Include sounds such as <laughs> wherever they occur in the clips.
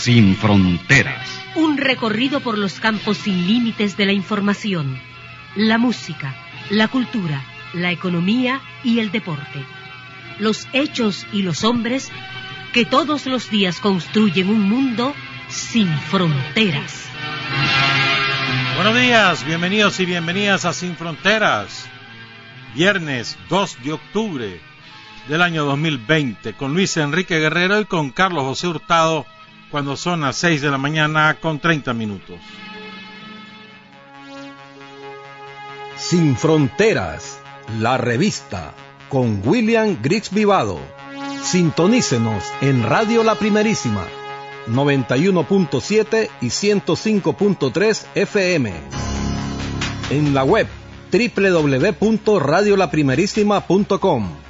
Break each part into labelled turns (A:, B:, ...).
A: Sin fronteras.
B: Un recorrido por los campos sin límites de la información, la música, la cultura, la economía y el deporte. Los hechos y los hombres que todos los días construyen un mundo sin fronteras.
C: Buenos días, bienvenidos y bienvenidas a Sin Fronteras. Viernes 2 de octubre del año 2020 con Luis Enrique Guerrero y con Carlos José Hurtado cuando son las 6 de la mañana con 30 minutos.
D: Sin Fronteras, la revista con William Griggs Vivado. Sintonícenos en Radio La Primerísima 91.7 y 105.3 FM. En la web www.radiolaprimerísima.com.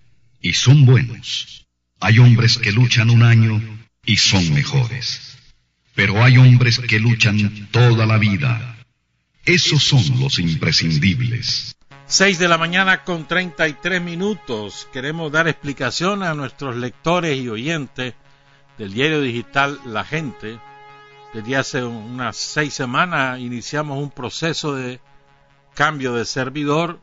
A: y son buenos. Hay hombres que luchan un año y son mejores. Pero hay hombres que luchan toda la vida. Esos son los imprescindibles.
C: 6 de la mañana con 33 minutos. Queremos dar explicación a nuestros lectores y oyentes del diario digital La Gente. Desde hace unas seis semanas iniciamos un proceso de cambio de servidor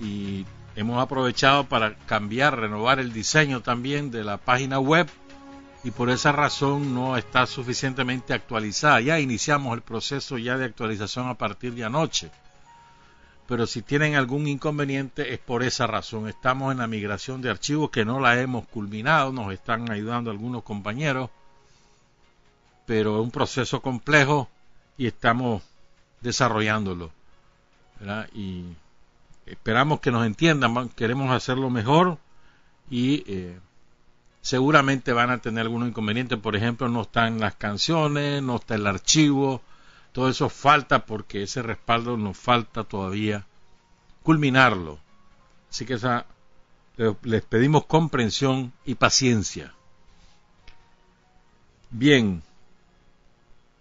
C: y hemos aprovechado para cambiar, renovar el diseño también de la página web y por esa razón no está suficientemente actualizada. Ya iniciamos el proceso ya de actualización a partir de anoche. Pero si tienen algún inconveniente es por esa razón. Estamos en la migración de archivos que no la hemos culminado, nos están ayudando algunos compañeros, pero es un proceso complejo y estamos desarrollándolo. Y esperamos que nos entiendan, queremos hacerlo mejor y eh, seguramente van a tener algunos inconvenientes, por ejemplo, no están las canciones, no está el archivo, todo eso falta porque ese respaldo nos falta todavía culminarlo. Así que les pedimos comprensión y paciencia. Bien,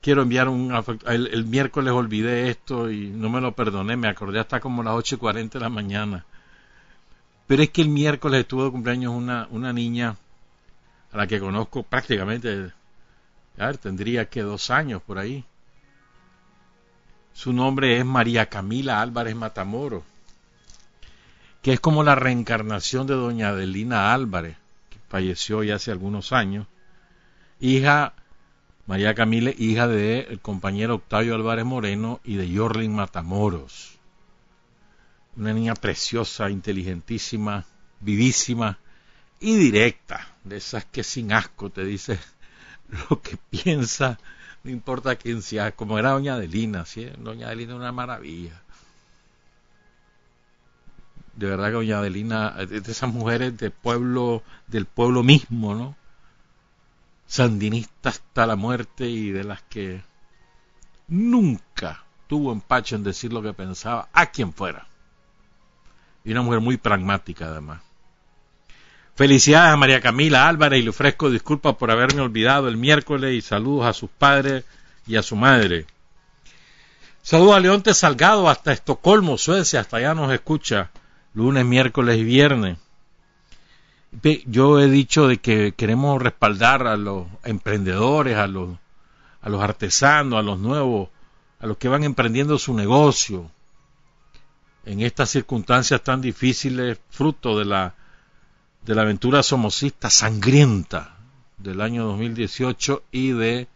C: quiero enviar un el, el, miércoles olvidé esto y no me lo perdoné, me acordé hasta como las 8.40 de la mañana. Pero es que el miércoles estuvo de cumpleaños una, una niña a la que conozco prácticamente, tendría que dos años por ahí. Su nombre es María Camila Álvarez Matamoro, que es como la reencarnación de doña Adelina Álvarez, que falleció ya hace algunos años, hija María Camille, hija del el compañero Octavio Álvarez Moreno y de Yorlin Matamoros. Una niña preciosa, inteligentísima, vivísima y directa, de esas que sin asco te dice <laughs> lo que piensa, no importa quién sea, como era doña Adelina, ¿sí? doña Adelina una maravilla. De verdad que doña Adelina, de esas mujeres del pueblo, del pueblo mismo, ¿no? Sandinista hasta la muerte y de las que nunca tuvo empacho en decir lo que pensaba a quien fuera. Y una mujer muy pragmática además. Felicidades a María Camila Álvarez y le ofrezco disculpas por haberme olvidado el miércoles y saludos a sus padres y a su madre. Saludos a Leonte Salgado hasta Estocolmo, Suecia, hasta allá nos escucha lunes, miércoles y viernes yo he dicho de que queremos respaldar a los emprendedores, a los, a los artesanos, a los nuevos, a los que van emprendiendo su negocio en estas circunstancias tan difíciles, fruto de la, de la aventura somocista sangrienta del año 2018 y de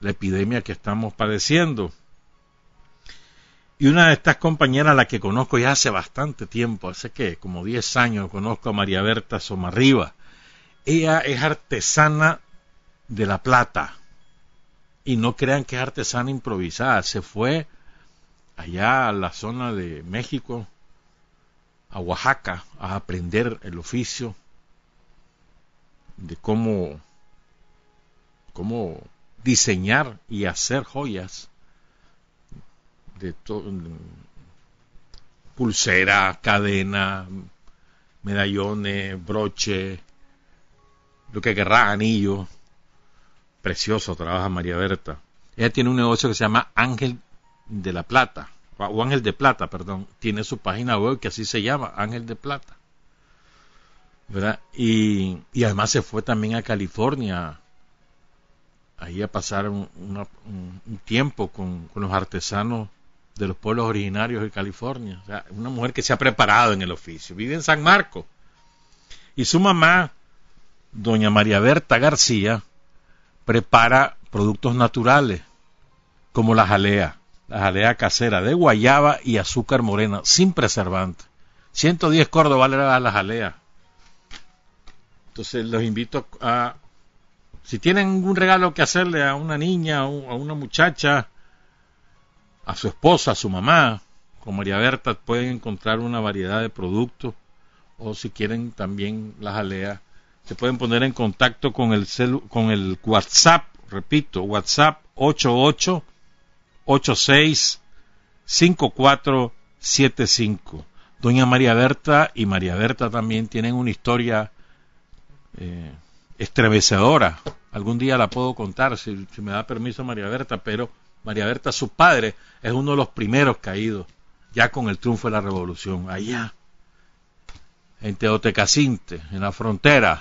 C: la epidemia que estamos padeciendo. Y una de estas compañeras, la que conozco ya hace bastante tiempo, hace que como 10 años conozco a María Berta Somarriba. Ella es artesana de La Plata. Y no crean que es artesana improvisada. Se fue allá a la zona de México, a Oaxaca, a aprender el oficio de cómo, cómo diseñar y hacer joyas de pulsera, cadena, medallones, broche, lo que querrá, anillo. Precioso trabaja María Berta. Ella tiene un negocio que se llama Ángel de la Plata, o Ángel de Plata, perdón. Tiene su página web que así se llama, Ángel de Plata. ¿Verdad? Y, y además se fue también a California ahí a pasar un, tiempo con, los artesanos de los pueblos originarios de California. O sea, una mujer que se ha preparado en el oficio. Vive en San Marcos. Y su mamá, doña María Berta García, prepara productos naturales, como la jalea, la jalea casera de guayaba y azúcar morena, sin preservante. 110 córdobas a la jalea. Entonces los invito a si tienen un regalo que hacerle a una niña, a una muchacha, a su esposa, a su mamá, con María Berta, pueden encontrar una variedad de productos. O si quieren también las aleas, se pueden poner en contacto con el, con el WhatsApp, repito, WhatsApp 88 86 5475. Doña María Berta y María Berta también tienen una historia eh, estremecedora. Algún día la puedo contar, si, me da permiso María Berta, pero María Berta, su padre, es uno de los primeros caídos, ya con el triunfo de la revolución, allá, en Teotecacinte, en la frontera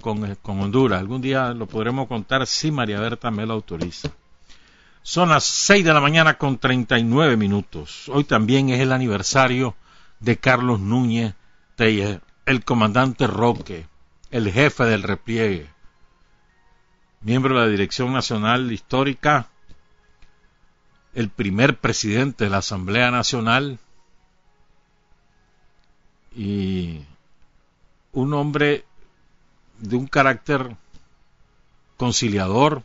C: con, con Honduras. Algún día lo podremos contar si María Berta me lo autoriza. Son las 6 de la mañana con 39 minutos. Hoy también es el aniversario de Carlos Núñez Telles, el comandante Roque, el jefe del repliegue, miembro de la Dirección Nacional Histórica, el primer presidente de la Asamblea Nacional y un hombre de un carácter conciliador,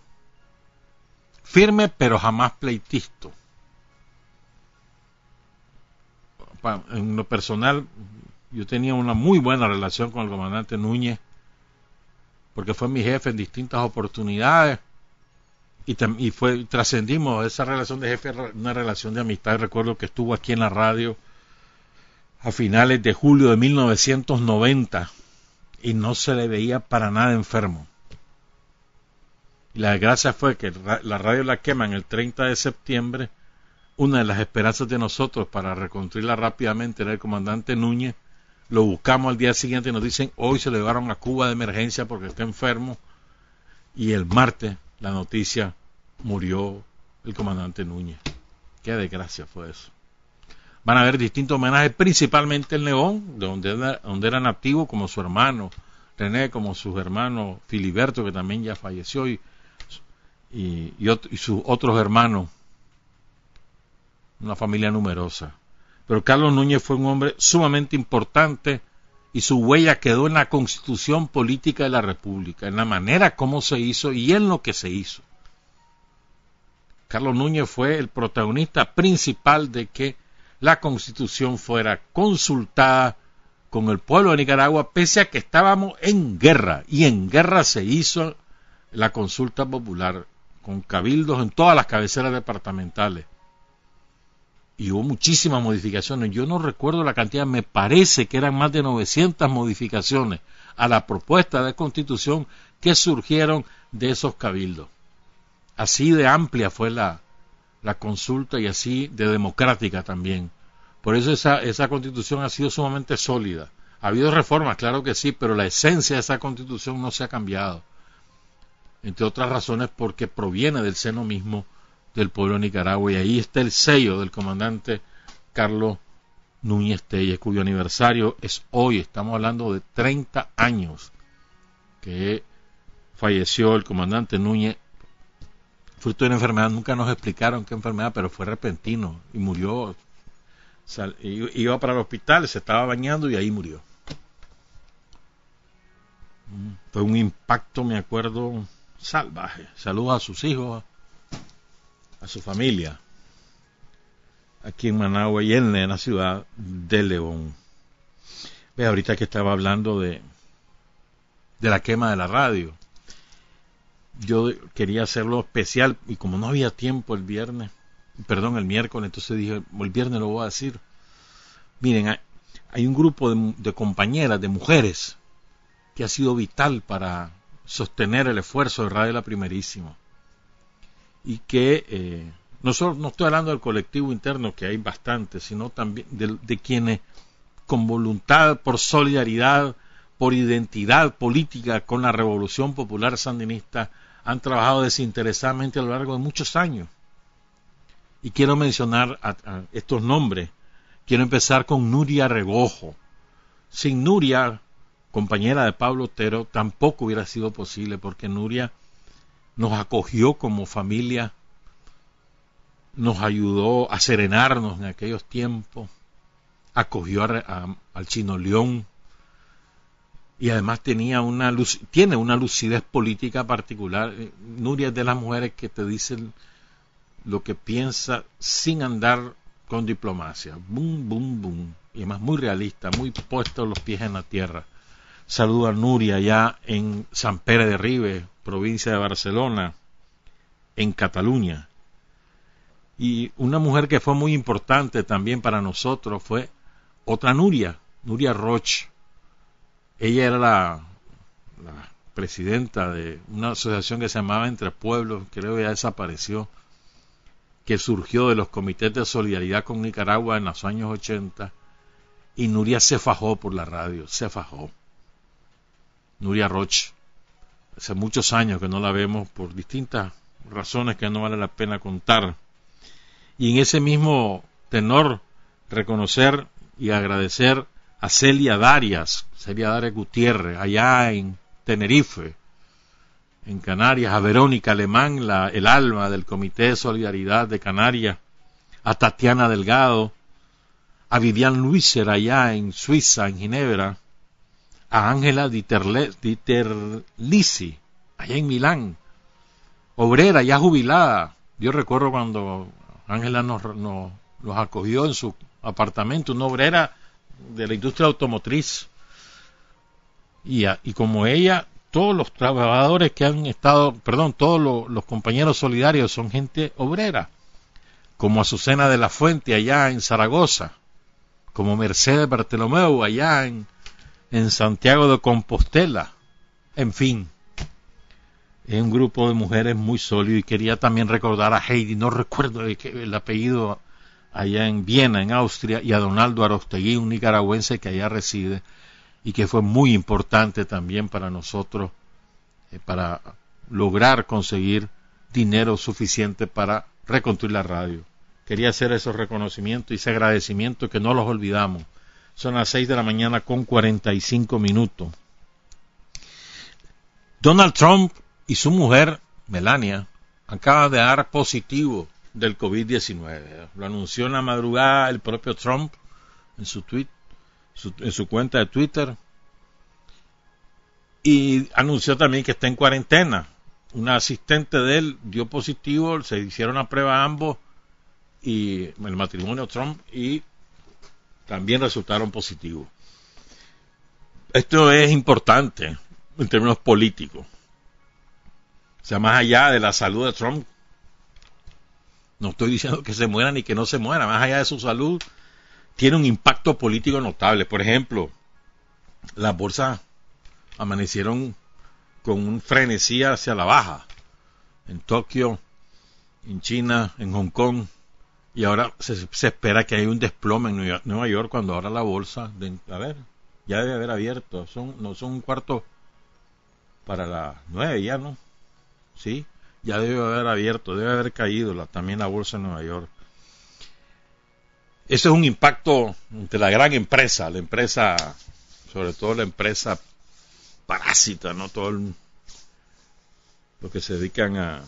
C: firme pero jamás pleitisto. En lo personal, yo tenía una muy buena relación con el comandante Núñez porque fue mi jefe en distintas oportunidades y, y fue trascendimos esa relación de jefe una relación de amistad. Recuerdo que estuvo aquí en la radio a finales de julio de 1990 y no se le veía para nada enfermo. Y la desgracia fue que la radio la queman el 30 de septiembre. Una de las esperanzas de nosotros para reconstruirla rápidamente era el comandante Núñez. Lo buscamos al día siguiente y nos dicen hoy se le llevaron a Cuba de emergencia porque está enfermo y el martes la noticia murió el comandante Núñez. Qué desgracia fue eso. Van a haber distintos homenajes, principalmente el León, donde era, donde era nativo, como su hermano René, como su hermano Filiberto, que también ya falleció, y, y, y sus otros hermanos, una familia numerosa. Pero Carlos Núñez fue un hombre sumamente importante y su huella quedó en la constitución política de la República, en la manera como se hizo y en lo que se hizo. Carlos Núñez fue el protagonista principal de que la constitución fuera consultada con el pueblo de Nicaragua, pese a que estábamos en guerra, y en guerra se hizo la consulta popular, con cabildos en todas las cabeceras departamentales y hubo muchísimas modificaciones. Yo no recuerdo la cantidad, me parece que eran más de 900 modificaciones a la propuesta de constitución que surgieron de esos cabildos. Así de amplia fue la, la consulta y así de democrática también. Por eso esa, esa constitución ha sido sumamente sólida. Ha habido reformas, claro que sí, pero la esencia de esa constitución no se ha cambiado. Entre otras razones porque proviene del seno mismo del pueblo de Nicaragua. Y ahí está el sello del comandante Carlos Núñez Telles, cuyo aniversario es hoy. Estamos hablando de 30 años que falleció el comandante Núñez, fruto de una enfermedad, nunca nos explicaron qué enfermedad, pero fue repentino y murió. iba para el hospital, se estaba bañando y ahí murió. Mm, fue un impacto, me acuerdo, salvaje. Saludos a sus hijos, a su familia, aquí en Managua y en la ciudad de León. Ve, ahorita que estaba hablando de, de la quema de la radio yo quería hacerlo especial y como no había tiempo el viernes, perdón, el miércoles, entonces dije, el viernes lo voy a decir. Miren, hay, un grupo de, compañeras, de mujeres, que ha sido vital para sostener el esfuerzo de Radio La Primerísima. Y que eh, no, solo, no estoy hablando del colectivo interno, que hay bastante, sino también de quienes con voluntad, por solidaridad, por identidad política con la revolución popular sandinista, han trabajado desinteresadamente a lo largo de muchos años. Y quiero mencionar a, estos nombres. Quiero empezar con Nuria Regojo. Sin Nuria, compañera de Pablo Otero, tampoco hubiera sido posible porque Nuria nos acogió como familia, nos ayudó a serenarnos en aquellos tiempos, acogió al Chino León, y además tenía una tiene una lucidez política particular. Eh, Nuria es de las mujeres que te dicen lo que piensa sin andar con diplomacia. Boom, boom, boom. Y además muy realista, muy puesto los pies en la tierra. Saludo a Nuria ya en San Pere de Ribe, provincia de Barcelona, en Cataluña. Y una mujer que fue muy importante también para nosotros fue otra Nuria, Nuria Roche, ella era la, presidenta de una asociación que se llamaba Entre Pueblos, creo que ya desapareció, que surgió de los comités de solidaridad con Nicaragua en los años 80, y Nuria se fajó por la radio, se fajó. Nuria Roche, hace muchos años que no la vemos por distintas razones que no vale la pena contar. Y en ese mismo tenor, reconocer y agradecer a Celia Darias, Celia Darias Gutiérrez, allá en Tenerife, en Canarias, a Verónica Alemán, la, el alma del Comité de Solidaridad de Canarias, a Tatiana Delgado, a Vivian Luiser allá en Suiza, en Ginebra, a Ángela Dieterlisi, allá en Milán, obrera ya jubilada. Yo recuerdo cuando Ángela nos, nos, nos acogió en su apartamento, una obrera de la industria automotriz. Y, y como ella, todos los trabajadores que han estado, perdón, todos los, compañeros solidarios son gente obrera, como Azucena de la Fuente allá en Zaragoza, como Mercedes Bartolomeu allá en, en Santiago de Compostela, en fin, es un grupo de mujeres muy sólido y quería también recordar a Heidi, no recuerdo el apellido allá en Viena, en Austria, y a Donaldo Arostegui, un nicaragüense que allá reside y que fue muy importante también para nosotros eh, para lograr conseguir dinero suficiente para reconstruir la radio. Quería hacer esos reconocimientos y ese agradecimiento que no los olvidamos. Son las seis de la mañana con cuarenta y cinco minutos. Donald Trump y su mujer, Melania, acaban de dar positivo del COVID-19. Lo anunció en la madrugada el propio Trump en su tweet, en su cuenta de Twitter. Y anunció también que está en cuarentena. Una asistente de él dio positivo, se hicieron la prueba ambos y el matrimonio Trump y también resultaron positivos. Esto es importante en términos políticos. O sea, más allá de la salud de Trump, no estoy diciendo que se muera ni que no se muera, más allá de su salud, tiene un impacto político notable. Por ejemplo, las bolsas amanecieron con un frenesí hacia la baja. En Tokio, en China, en Hong Kong, y ahora se, espera que haya un desplome en Nueva York cuando ahora la bolsa, a ver, ya debe haber abierto, son, no son un cuarto para las nueve ya, ¿no? Sí, ya debe haber abierto, debe haber caído la, también la bolsa en Nueva York. Ese es un impacto de la gran empresa, la empresa, sobre todo la empresa parásita, ¿no? Todo lo que se dedican a,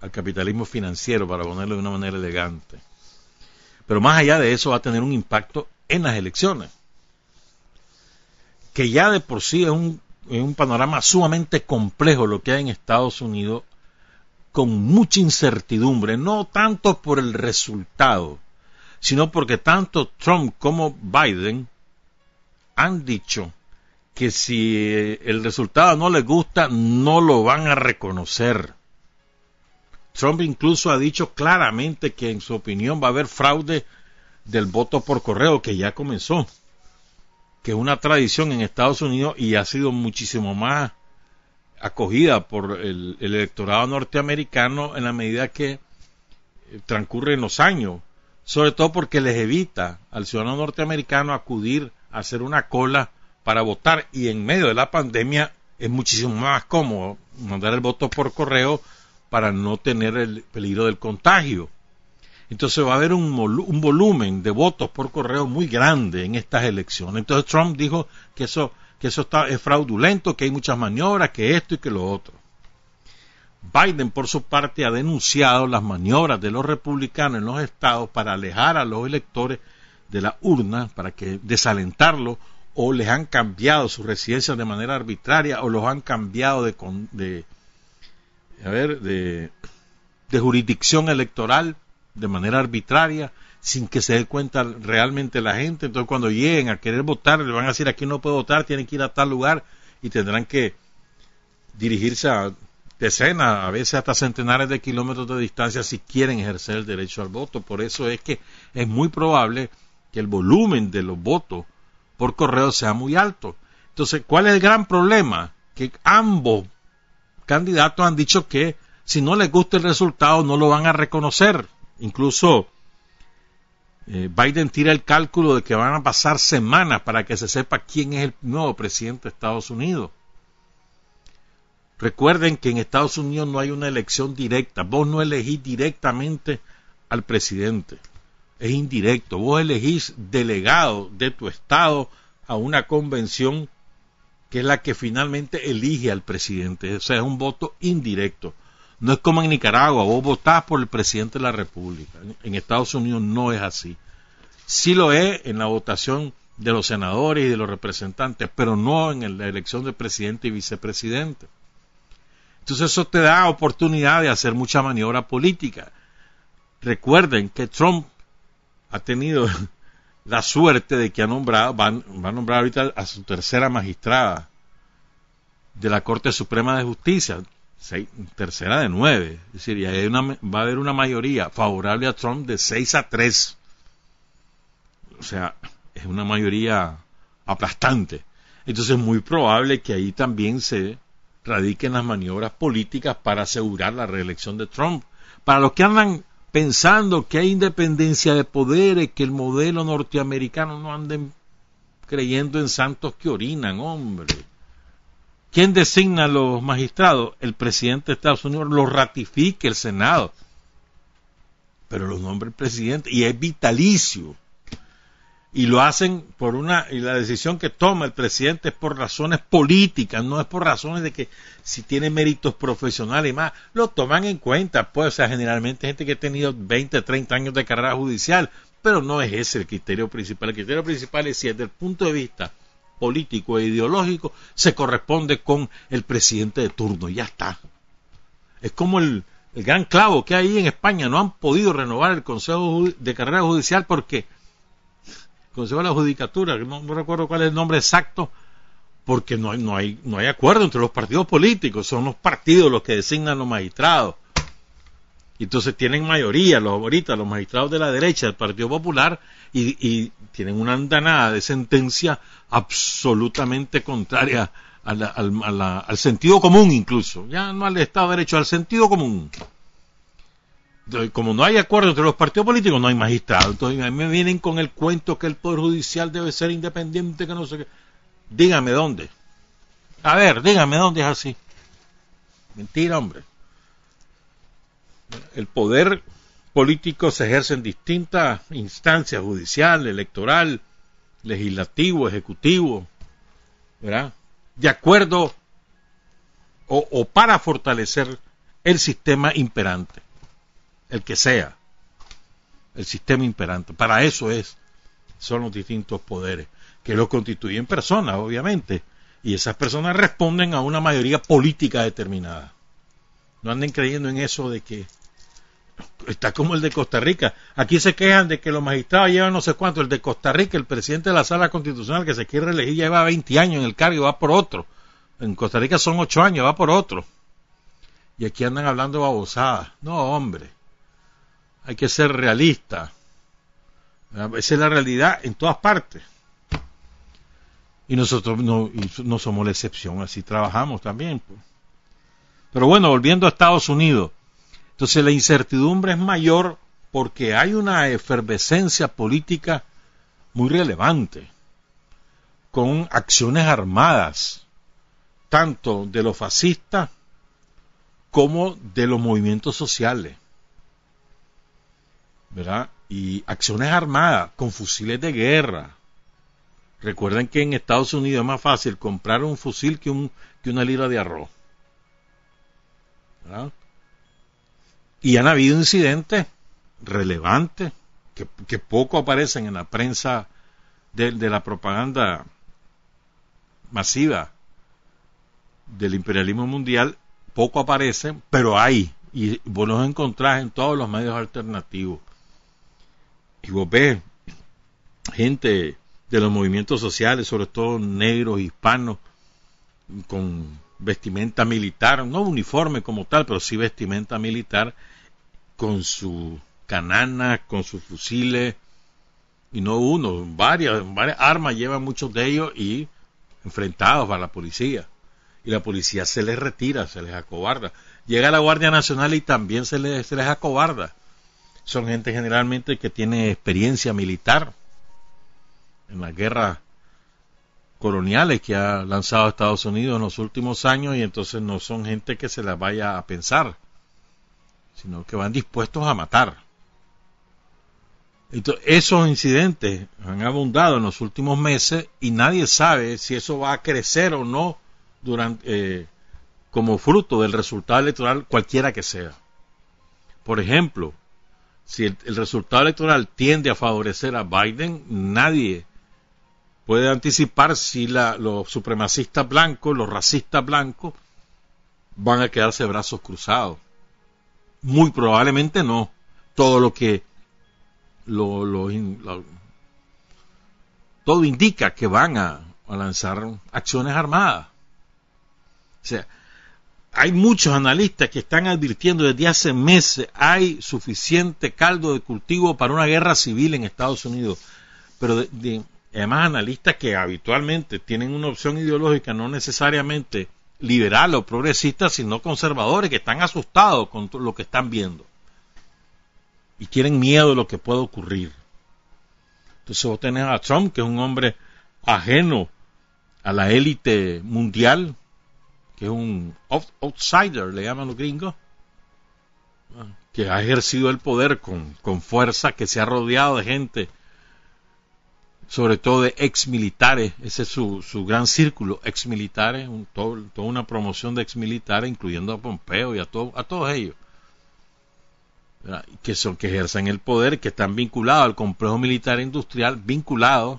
C: al capitalismo financiero, para ponerlo de una manera elegante. Pero más allá de eso va a tener un impacto en las elecciones, que ya de por sí es un, es un panorama sumamente complejo lo que hay en Estados Unidos, con mucha incertidumbre, no tanto por el resultado, sino porque tanto Trump como Biden han dicho que si el resultado no les gusta, no lo van a reconocer. Trump incluso ha dicho claramente que en su opinión va a haber fraude del voto por correo, que ya comenzó, que es una tradición en Estados Unidos y ha sido muchísimo más acogida por el, electorado norteamericano en la medida que eh, transcurren los años, sobre todo porque les evita al ciudadano norteamericano acudir a hacer una cola para votar y en medio de la pandemia es muchísimo más cómodo mandar el voto por correo para no tener el peligro del contagio. Entonces va a haber un, volumen de votos por correo muy grande en estas elecciones. Entonces Trump dijo que eso, que eso está, es fraudulento, que hay muchas maniobras, que esto y que lo otro. Biden, por su parte, ha denunciado las maniobras de los republicanos en los estados para alejar a los electores de la urna, para que desalentarlo o les han cambiado su residencia de manera arbitraria o los han cambiado de, de a ver, de jurisdicción electoral de manera arbitraria sin que se dé cuenta realmente la gente. Entonces cuando lleguen a querer votar, le van a decir aquí no puede votar, tienen que ir a tal lugar y tendrán que dirigirse a decenas, a veces hasta centenares de kilómetros de distancia si quieren ejercer el derecho al voto. Por eso es que es muy probable que el volumen de los votos por correo sea muy alto. Entonces, ¿cuál es el gran problema? Que ambos candidatos han dicho que si no les gusta el resultado no lo van a reconocer. Incluso eh, Biden tira el cálculo de que van a pasar semanas para que se sepa quién es el nuevo presidente de Estados Unidos. Recuerden que en Estados Unidos no hay una elección directa. Vos no elegís directamente al presidente es indirecto. Vos elegís delegado de tu estado a una convención que es la que finalmente elige al presidente. O sea, es un voto indirecto. No es como en Nicaragua, vos votás por el presidente de la República. En Estados Unidos no es así. Sí lo es en la votación de los senadores y de los representantes, pero no en la elección de presidente y vicepresidente. Entonces eso te da oportunidad de hacer mucha maniobra política. Recuerden que Trump ha tenido <laughs> la suerte de que ha nombrado, va, a nombrar ahorita a su tercera magistrada de la Corte Suprema de Justicia, tercera de nueve, es decir, ya va a haber una mayoría favorable a Trump de seis a tres, o sea, es una mayoría aplastante. Entonces es muy probable que ahí también se radiquen las maniobras políticas para asegurar la reelección de Trump. Para los que andan pensando que hay independencia de poderes, que el modelo norteamericano no anden creyendo en santos que orinan, hombre. ¿Quién designa a los magistrados? El presidente de Estados Unidos lo ratifica el Senado. Pero los nombra el presidente y es vitalicio y lo hacen por una y la decisión que toma el presidente es por razones políticas, no es por razones de que si tiene méritos profesionales y más, lo toman en cuenta, pues, o sea, generalmente gente que ha tenido 20, 30 años de carrera judicial, pero no es ese el criterio principal. El criterio principal es si desde el punto de vista político e ideológico se corresponde con el presidente de turno, ya está. Es como el, el gran clavo que hay en España, no han podido renovar el Consejo de Carrera Judicial porque Consejo de la Judicatura, no, no recuerdo cuál es el nombre exacto, porque no hay, no, hay, no hay acuerdo entre los partidos políticos, son los partidos los que designan los magistrados. Entonces tienen mayoría, los ahorita, los magistrados de la derecha del Partido Popular, y, tienen una andanada de sentencia absolutamente contraria al, sentido común incluso, ya no al Estado de Derecho, al sentido común como no hay acuerdo entre los partidos políticos, no hay magistrado. Entonces me vienen con el cuento que el Poder Judicial debe ser independiente, que no sé qué. Dígame dónde. A ver, dígame dónde es así. Mentira, hombre. El poder político se ejerce en distintas instancias, judicial, electoral, legislativo, ejecutivo, ¿verdad? De acuerdo o, o para fortalecer el sistema imperante, el que sea, el sistema imperante. Para eso es, son los distintos poderes, que lo constituyen personas, obviamente, y esas personas responden a una mayoría política determinada. No anden creyendo en eso de que está como el de Costa Rica. Aquí se quejan de que los magistrados llevan no sé cuánto. El de Costa Rica, el presidente de la sala constitucional que se quiere elegir, lleva 20 años en el cargo y va por otro. En Costa Rica son 8 años, va por otro. Y aquí andan hablando babosadas. No, hombre. Hay que ser realista. Esa es la realidad en todas partes. Y nosotros no, no somos la excepción, así trabajamos también. Pues. Pero bueno, volviendo a Estados Unidos entonces la incertidumbre es mayor porque hay una efervescencia política muy relevante, con acciones armadas, tanto de los fascistas como de los movimientos sociales. ¿Verdad? Y acciones armadas con fusiles de guerra. Recuerden que en Estados Unidos es más fácil comprar un fusil que, un, que una libra de arroz. ¿Verdad? Y han habido incidentes relevantes que, poco aparecen en la prensa de, la propaganda masiva del imperialismo mundial, poco aparecen, pero hay, y vos los encontrás en todos los medios alternativos. Y vos ves gente de los movimientos sociales, sobre todo negros, hispanos, con vestimenta militar, no uniforme como tal, pero sí vestimenta militar, con su canana, con sus fusiles, y no uno, varias, varias armas llevan muchos de ellos y enfrentados a la policía. Y la policía se les retira, se les acobarda. Llega la Guardia Nacional y también se les, se les acobarda. Son gente generalmente que tiene experiencia militar en las guerras coloniales que ha lanzado Estados Unidos en los últimos años y entonces no son gente que se las vaya a pensar sino que van dispuestos a matar. Entonces, esos incidentes han abundado en los últimos meses y nadie sabe si eso va a crecer o no durante, eh, como fruto del resultado electoral cualquiera que sea. Por ejemplo, si el, resultado electoral tiende a favorecer a Biden, nadie puede anticipar si la, los supremacistas blancos, los racistas blancos, van a quedarse brazos cruzados. Muy probablemente no. Todo lo que lo, todo indica que van a, lanzar acciones armadas. O sea, hay muchos analistas que están advirtiendo desde hace meses hay suficiente caldo de cultivo para una guerra civil en Estados Unidos. Pero además analistas que habitualmente tienen una opción ideológica no necesariamente liberales o progresistas, sino conservadores que están asustados con lo que están viendo y tienen miedo de lo que puede ocurrir. Entonces vos tenés a Trump, que es un hombre ajeno a la élite mundial, que es un outsider, le llaman los gringos, que ha ejercido el poder con, con fuerza, que se ha rodeado de gente sobre todo de ex militares, ese es su, su gran círculo, ex militares, toda una promoción de ex militares, incluyendo a Pompeo y a, a todos ellos, que son que ejercen el poder, que están vinculados al complejo militar industrial, vinculados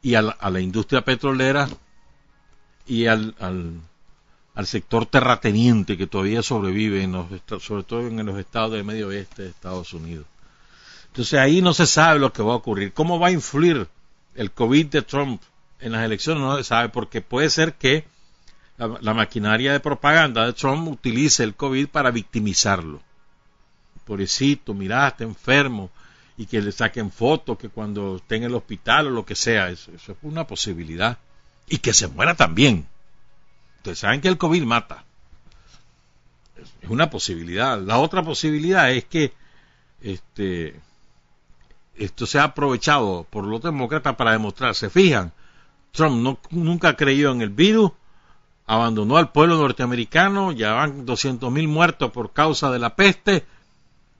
C: y a la, industria petrolera y al, al, sector terrateniente que todavía sobrevive, en los, sobre todo en los estados del medio oeste de Estados Unidos. Entonces ahí no se sabe lo que va a ocurrir. ¿Cómo va a influir el COVID de Trump en las elecciones? No se sabe porque puede ser que la, maquinaria de propaganda de Trump utilice el COVID para victimizarlo. Pobrecito, mirá, está enfermo y que le saquen fotos que cuando esté en el hospital o lo que sea. Eso, eso es una posibilidad. Y que se muera también. Ustedes saben que el COVID mata. Es una posibilidad. La otra posibilidad es que este esto se ha aprovechado por los demócratas para demostrar, se fijan, Trump no, nunca creyó en el virus, abandonó al pueblo norteamericano, ya van 200 mil muertos por causa de la peste,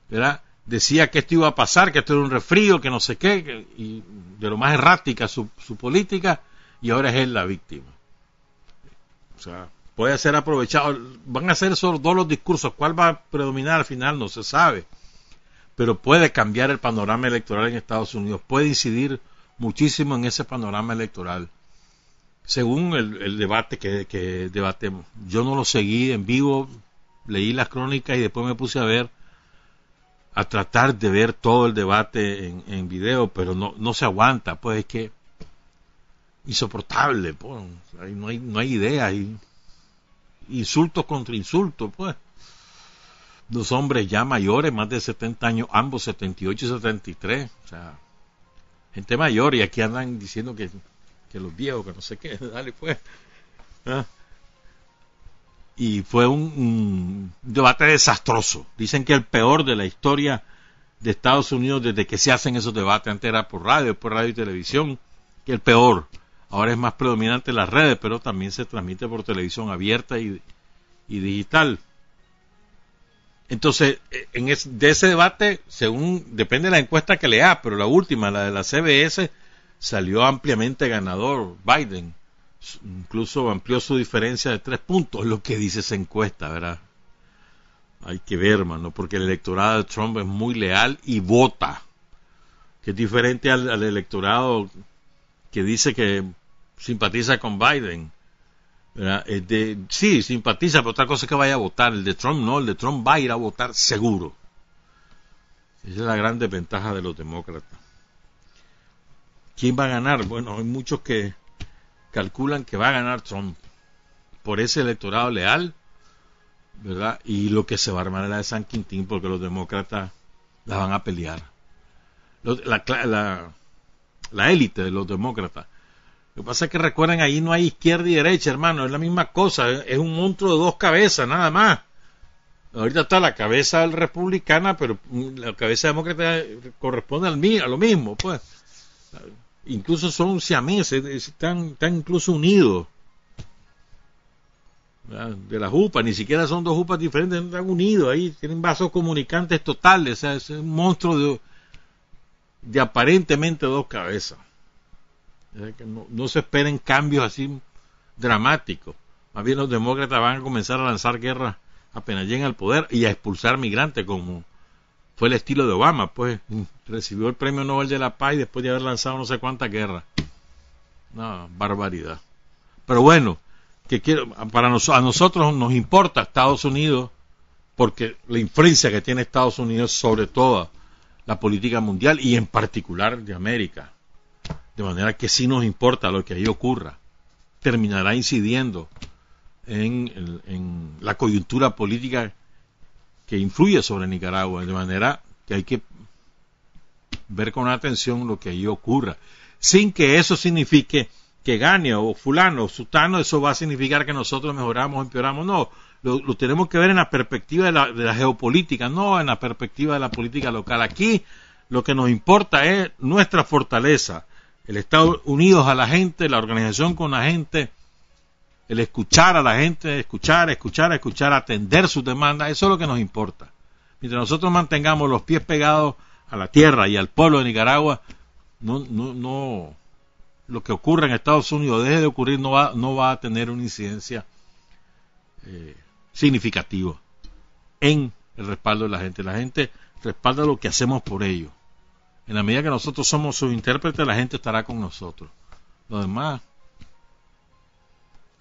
C: ¿verdad? decía que esto iba a pasar, que esto era un resfrío, que no sé qué, y de lo más errática su, su política, y ahora es él la víctima. O sea, puede ser aprovechado. Van a ser solo dos los discursos. ¿Cuál va a predominar al final? No se sabe. Pero puede cambiar el panorama electoral en Estados Unidos. Puede incidir muchísimo en ese panorama electoral. Según el, debate que, debatemos. Yo no lo seguí en vivo, leí las crónicas y después me puse a ver, a tratar de ver todo el debate en, en video, pero no, no se aguanta, pues es que insoportable, pues, no hay, no hay idea, hay insultos contra insultos, pues. Dos hombres ya mayores, más de 70 años, ambos 78 y 73, o sea, gente mayor y aquí andan diciendo que, que los viejos, que no sé qué, <laughs> dale pues. ¿Ah? Y fue un, debate desastroso. Dicen que el peor de la historia de Estados Unidos desde que se hacen esos debates. Antes era por radio, por radio y televisión, que el peor. Ahora es más predominante las redes, pero también se transmite por televisión abierta y, digital. Entonces, en de ese debate, según depende de la encuesta que lea, pero la última, la de la CBS, salió ampliamente ganador Biden. Incluso amplió su diferencia de tres puntos, lo que dice esa encuesta, ¿verdad? Hay que ver, hermano, porque el electorado de Trump es muy leal y vota, que es diferente al electorado que dice que simpatiza con Biden. De, sí, simpatiza, pero otra cosa es que vaya a votar. El de Trump no, el de Trump va a ir a votar seguro. Esa es la gran desventaja de los demócratas. ¿Quién va a ganar? Bueno, hay muchos que calculan que va a ganar Trump por ese electorado leal, ¿verdad? Y lo que se va a armar es la de San Quintín porque los demócratas la van a pelear. La, la élite de los demócratas lo que pasa es que recuerden, ahí no hay izquierda y derecha, hermano, es la misma cosa, es un monstruo de dos cabezas, nada más. Ahorita está la cabeza republicana, pero la cabeza demócrata corresponde al, a lo mismo, pues. Incluso son siameses, están, están incluso unidos. De las UPA, ni siquiera son dos UPAs diferentes, están unidos ahí, tienen vasos comunicantes totales, o sea, es un monstruo de, de aparentemente dos cabezas no, se esperen cambios así dramáticos. Más bien los demócratas van a comenzar a lanzar guerras apenas lleguen al poder y a expulsar migrantes como fue el estilo de Obama, pues <laughs> recibió el premio Nobel de la Paz después de haber lanzado no sé cuántas guerras. Una barbaridad. Pero bueno, que quiero, para a nosotros nos importa Estados Unidos porque la influencia que tiene Estados Unidos sobre toda la política mundial y en particular de América. De manera que sí nos importa lo que ahí ocurra. Terminará incidiendo en, la coyuntura política que influye sobre Nicaragua. De manera que hay que ver con atención lo que ahí ocurra. Sin que eso signifique que gane o fulano o sutano, eso va a significar que nosotros mejoramos o empeoramos. No, lo, tenemos que ver en la perspectiva de la, de la, geopolítica, no en la perspectiva de la política local. Aquí lo que nos importa es nuestra fortaleza, el Estados Unidos a la gente, la organización con la gente, el escuchar a la gente, escuchar, escuchar, escuchar, atender sus demandas, eso es lo que nos importa. Mientras nosotros mantengamos los pies pegados a la tierra y al pueblo de Nicaragua, no, no, no, lo que ocurre en Estados Unidos deje de ocurrir, no va, no va a tener una incidencia eh, significativa en el respaldo de la gente. La gente respalda lo que hacemos por ellos. En la medida que nosotros somos sus intérpretes, la gente estará con nosotros. Lo demás.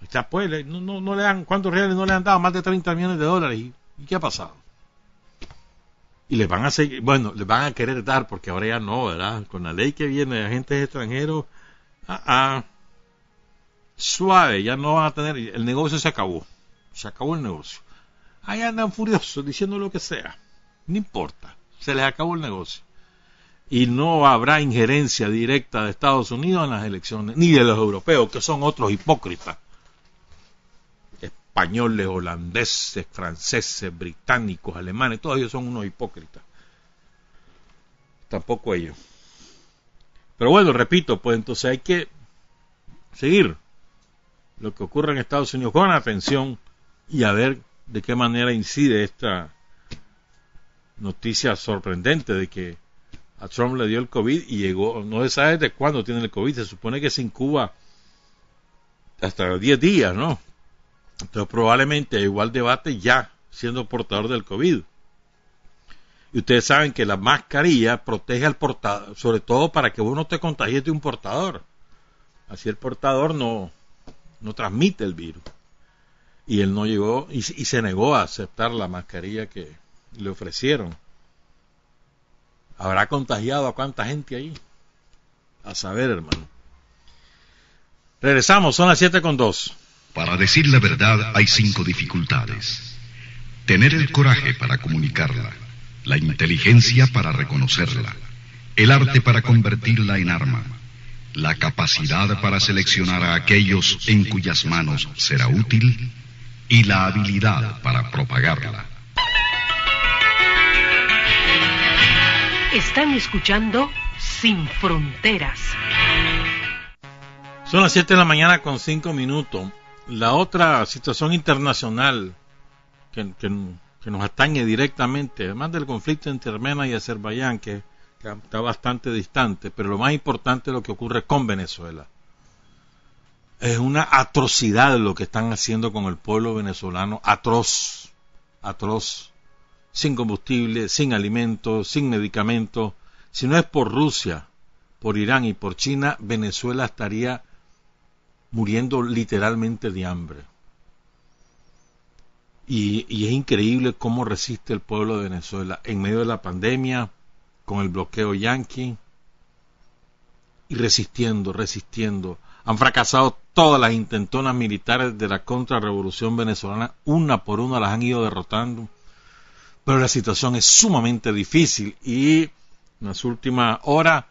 C: Está, pues, no, no, le dan, ¿cuántos reales no le han dado? Más de 30 millones de dólares. ¿Y, qué ha pasado? Y les van a seguir, bueno, les van a querer dar, porque ahora ya no, ¿verdad? Con la ley que viene de agentes extranjeros, ah, ah, suave, ya no van a tener, el negocio se acabó. Se acabó el negocio. Ahí andan furiosos diciendo lo que sea. No importa, se les acabó el negocio y no habrá injerencia directa de Estados Unidos en las elecciones, ni de los europeos, que son otros hipócritas. Españoles, holandeses, franceses, británicos, alemanes, todos ellos son unos hipócritas. Tampoco ellos. Pero bueno, repito, pues entonces hay que seguir lo que ocurre en Estados Unidos con atención y a ver de qué manera incide esta noticia sorprendente de que a Trump le dio el COVID y llegó, no se sabe de cuándo tiene el COVID, se supone que se incuba hasta 10 días, ¿no? Entonces probablemente igual debate ya siendo portador del COVID. Y ustedes saben que la mascarilla protege al portador, sobre todo para que uno te contagie de un portador. Así el portador no, no transmite el virus. Y él no llegó y se negó a aceptar la mascarilla que le ofrecieron. ¿Habrá contagiado a cuánta gente ahí? A saber, hermano. Regresamos, son las siete con dos.
A: Para decir la verdad hay cinco dificultades. Tener el coraje para comunicarla, la inteligencia para reconocerla, el arte para convertirla en arma, la capacidad para seleccionar a aquellos en cuyas manos será útil y la habilidad para propagarla.
B: Están escuchando Sin Fronteras.
C: Son las 7 de la mañana con 5 minutos. La otra situación internacional que, nos atañe directamente, además del conflicto entre Armenia y Azerbaiyán, que, está bastante distante, pero lo más importante es lo que ocurre con Venezuela. Es una atrocidad lo que están haciendo con el pueblo venezolano, atroz, atroz sin combustible, sin alimentos, sin medicamentos. Si no es por Rusia, por Irán y por China, Venezuela estaría muriendo literalmente de hambre. Y, es increíble cómo resiste el pueblo de Venezuela en medio de la pandemia, con el bloqueo yanqui, y resistiendo, resistiendo. Han fracasado todas las intentonas militares de la contrarrevolución venezolana, una por una las han ido derrotando pero la situación es sumamente difícil y en las últimas horas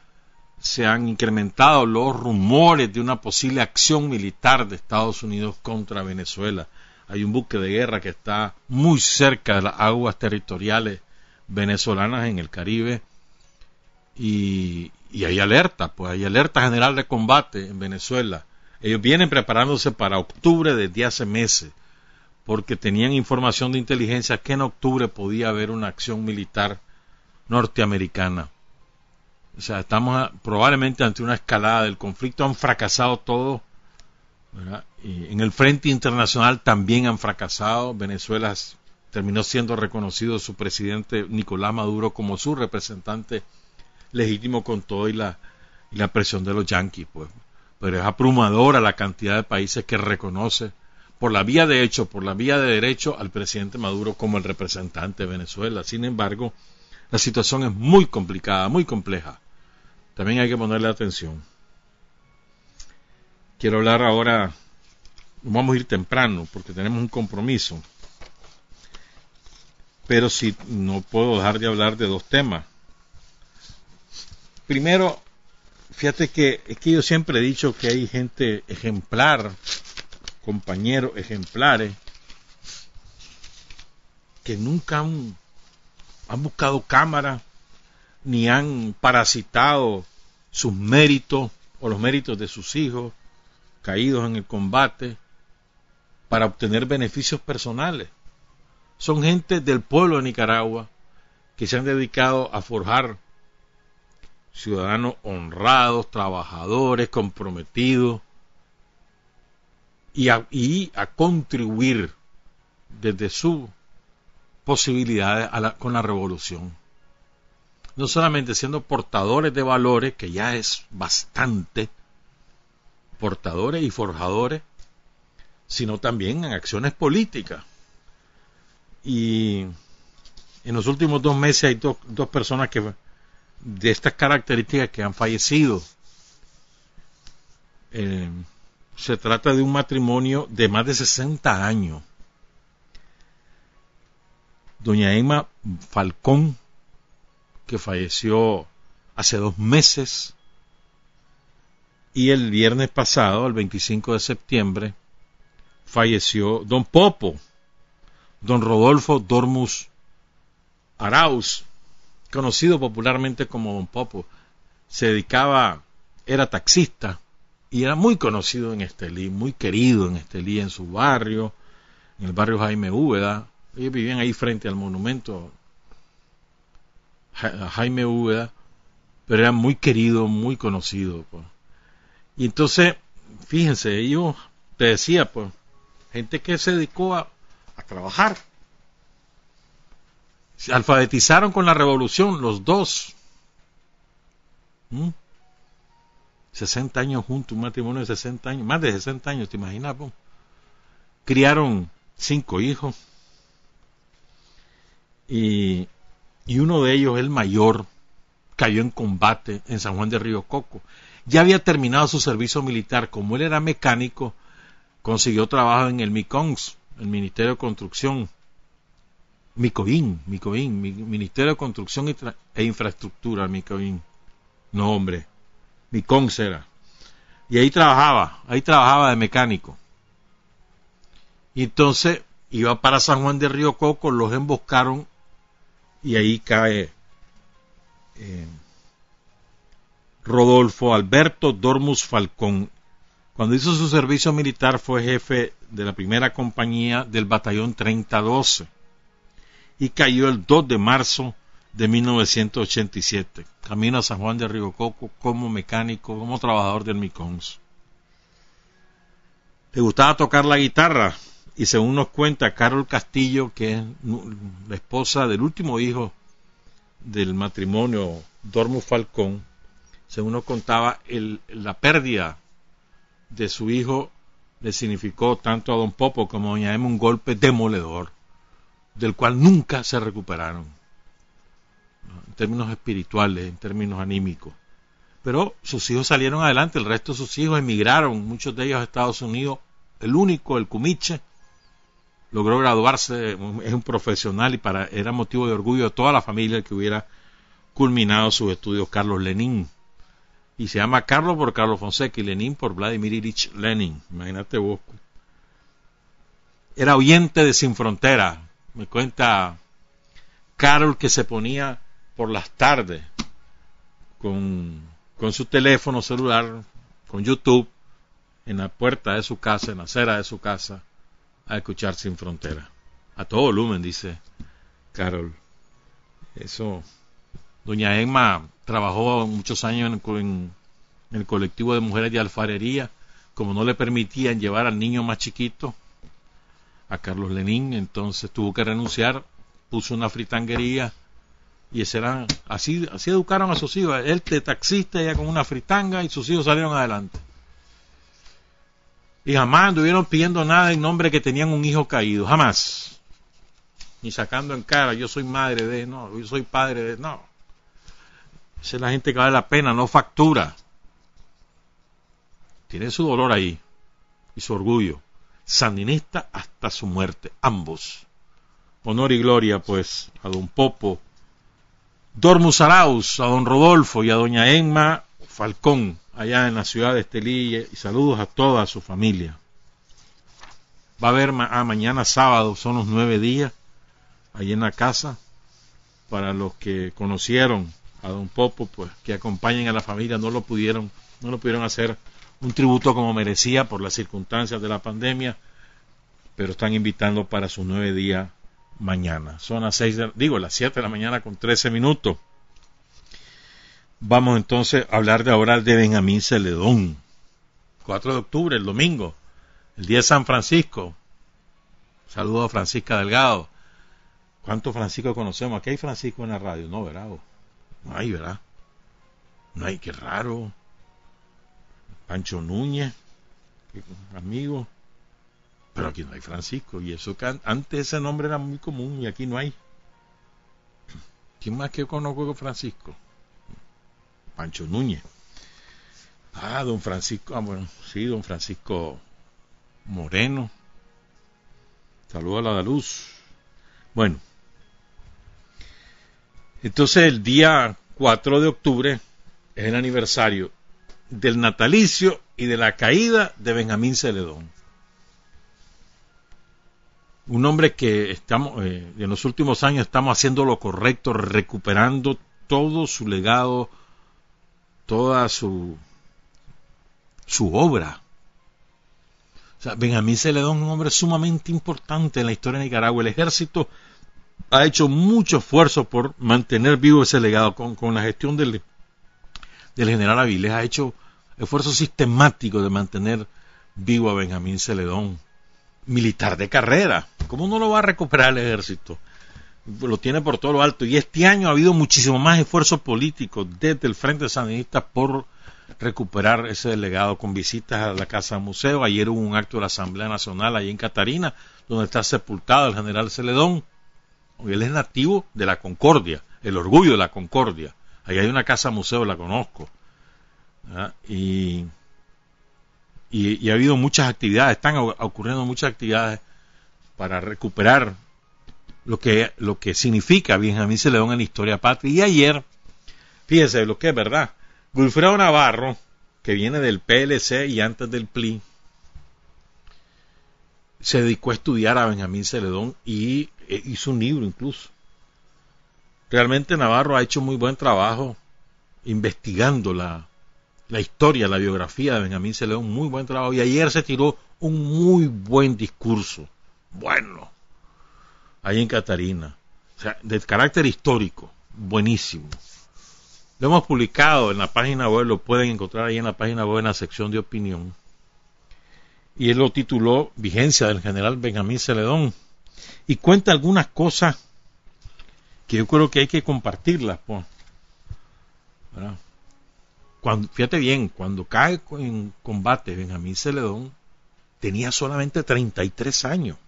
C: se han incrementado los rumores de una posible acción militar de Estados Unidos contra Venezuela. Hay un buque de guerra que está muy cerca de las aguas territoriales venezolanas en el Caribe y, hay alerta, pues hay alerta general de combate en Venezuela. Ellos vienen preparándose para octubre desde hace meses porque tenían información de inteligencia que en octubre podía haber una acción militar norteamericana. O sea, estamos probablemente ante una escalada del conflicto, han fracasado todos. en el frente internacional también han fracasado. Venezuela terminó siendo reconocido su presidente Nicolás Maduro como su representante legítimo con todo y la, y la presión de los yanquis. Pues. Pero es abrumadora la cantidad de países que reconoce por la vía de hecho, por la vía de derecho, al presidente Maduro como el representante de Venezuela. Sin embargo, la situación es muy complicada, muy compleja. También hay que ponerle atención. Quiero hablar ahora, vamos a ir temprano porque tenemos un compromiso. Pero sí, no puedo dejar de hablar de dos temas. Primero, fíjate que es que yo siempre he dicho que hay gente ejemplar compañeros ejemplares que nunca han, buscado cámara ni han parasitado sus méritos o los méritos de sus hijos caídos en el combate para obtener beneficios personales. Son gente del pueblo de Nicaragua que se han dedicado a forjar ciudadanos honrados, trabajadores, comprometidos, y a, contribuir desde su posibilidades con la revolución. No solamente siendo portadores de valores, que ya es bastante, portadores y forjadores, sino también en acciones políticas. Y en los últimos dos meses hay dos personas que de estas características que han fallecido. Eh, se trata de un matrimonio de más de 60 años. Doña Emma Falcón, que falleció hace dos meses, y el viernes pasado, el 25 de septiembre, falleció don Popo, don Rodolfo Dormus Arauz, conocido popularmente como don Popo. Se dedicaba, era taxista, y era muy conocido en Estelí, muy querido en Estelí, en su barrio, en el barrio Jaime Úbeda. Ellos vivían ahí frente al monumento Jaime Úbeda, pero era muy querido, muy conocido. Pues. Y entonces, fíjense, ellos, te decía, pues, gente que se dedicó a, trabajar. Se alfabetizaron con la revolución los dos. 60 ¿Mm? años juntos, un matrimonio de 60 años, más de 60 años, ¿te imaginas? Criaron cinco hijos. Y, y uno de ellos, el mayor, cayó en combate en San Juan de Río Coco. Ya había terminado su servicio militar. Como él era mecánico, consiguió trabajo en el MICONS, el Ministerio de Construcción. Micoín, Micoín, Ministerio de Construcción e Infraestructura, Micoín. No, hombre, Micons era. Y ahí trabajaba, ahí trabajaba de mecánico. Y entonces iba para San Juan de Río Coco, los emboscaron y ahí cae eh, Rodolfo Alberto Dormus Falcón. Cuando hizo su servicio militar fue jefe de la primera compañía del batallón 3012 y cayó el 2 de marzo de 1987. Camino a San Juan de Río Coco como mecánico, como trabajador del Micons. Le gustaba tocar la guitarra y según nos cuenta Carol Castillo, que es la esposa del último hijo del matrimonio Dormus Falcón, según nos contaba, la pérdida de su hijo le significó tanto a don Popo como a doña Emma un golpe demoledor, del cual nunca se recuperaron, en términos espirituales, en términos anímicos. Pero sus hijos salieron adelante, el resto de sus hijos emigraron, muchos de ellos a Estados Unidos, el único, el Cumiche, logró graduarse, es un profesional y para, era motivo de orgullo de toda la familia que hubiera culminado sus estudios Carlos Lenin. Y se llama Carlos por Carlos Fonseca y Lenin por Vladimir Ilich Lenin. Imagínate vos. Era oyente de Sin Frontera. Me cuenta Carol que se ponía por las tardes con, con su teléfono celular, con YouTube, en la puerta de su casa, en la acera de su casa, a escuchar Sin Frontera. A todo volumen, dice Carol. Eso. Doña Emma trabajó muchos años en, el colectivo de mujeres de alfarería. Como no le permitían llevar al niño más chiquito, a Carlos Lenín, entonces tuvo que renunciar, puso una fritanguería y así, así educaron a sus hijos. Él de taxista, ella con una fritanga y sus hijos salieron adelante y jamás anduvieron pidiendo nada en nombre que tenían un hijo caído, jamás. Ni sacando en cara, yo soy madre de, no, yo soy padre de, no. Esa es la gente que vale la pena, no factura. Tiene su dolor ahí y su orgullo. Sandinista hasta su muerte, ambos. Honor y gloria, pues, a don Popo, Dormus Arauz, a don Rodolfo y a doña Emma Falcón, allá en la ciudad de Estelí y saludos a toda su familia. Va a haber ah, mañana sábado, son los nueve días, allí en la casa, para los que conocieron a don Popo, pues que acompañen a la familia, no lo pudieron, no lo pudieron hacer un tributo como merecía por las circunstancias de la pandemia, pero están invitando para sus nueve días mañana. Son las seis, digo, las siete de la mañana con trece minutos. Vamos entonces a hablar de ahora de Benjamín Celedón. 4 de octubre, el domingo, el día de San Francisco. Saludos a Francisca Delgado. ¿Cuántos Francisco conocemos? Aquí hay Francisco en la radio, ¿no, verdad? No hay, ¿verdad? No hay, qué raro. Pancho Núñez, amigo. Pero aquí no hay Francisco. Y eso que antes ese nombre era muy común y aquí no hay. ¿Quién más que conozco que Francisco? Pancho Núñez. Ah, don Francisco, ah, bueno, sí, don Francisco Moreno. Saludos a la luz. Bueno, entonces el día 4 de octubre es el aniversario del natalicio y de la caída de Benjamín Celedón. Un hombre que estamos, eh, en los últimos años estamos haciendo lo correcto, recuperando todo su legado toda su, su obra. O sea, Benjamín Celedón es un hombre sumamente importante en la historia de Nicaragua. El ejército ha hecho mucho esfuerzo por mantener vivo ese legado. Con, con la gestión del, del general Avilés ha hecho esfuerzo sistemático de mantener vivo a Benjamín Celedón. Militar de carrera. ¿Cómo no lo va a recuperar el ejército? Lo tiene por todo lo alto. Y este año ha habido muchísimo más esfuerzo político desde el Frente Sandinista por recuperar ese legado con visitas a la Casa Museo. Ayer hubo un acto de la Asamblea Nacional allí en Catarina, donde está sepultado el general Celedón. Él es nativo de la Concordia, el orgullo de la Concordia. Ahí hay una casa museo, la conozco. Y, y, ha habido muchas actividades, están ocurriendo muchas actividades para recuperar lo que, lo que significa Benjamín Celedón en la historia patria. Y ayer, fíjese lo que es verdad, Wilfredo Navarro, que viene del PLC y antes del PLI, se dedicó a estudiar a Benjamín Celedón y eh, hizo un libro incluso. Realmente Navarro ha hecho muy buen trabajo investigando la, la historia, la biografía de Benjamín Celedón, muy buen trabajo. Y ayer se tiró un muy buen discurso, bueno, ahí en Catarina, o sea, de carácter histórico, buenísimo. Lo hemos publicado en la página web, lo pueden encontrar ahí en la página web en la sección de opinión. Y él lo tituló Vigencia del general Benjamín Celedón. Y cuenta algunas cosas que yo creo que hay que compartirlas. Pues. Cuando, fíjate bien, cuando cae en combate Benjamín Celedón, tenía solamente 33 años.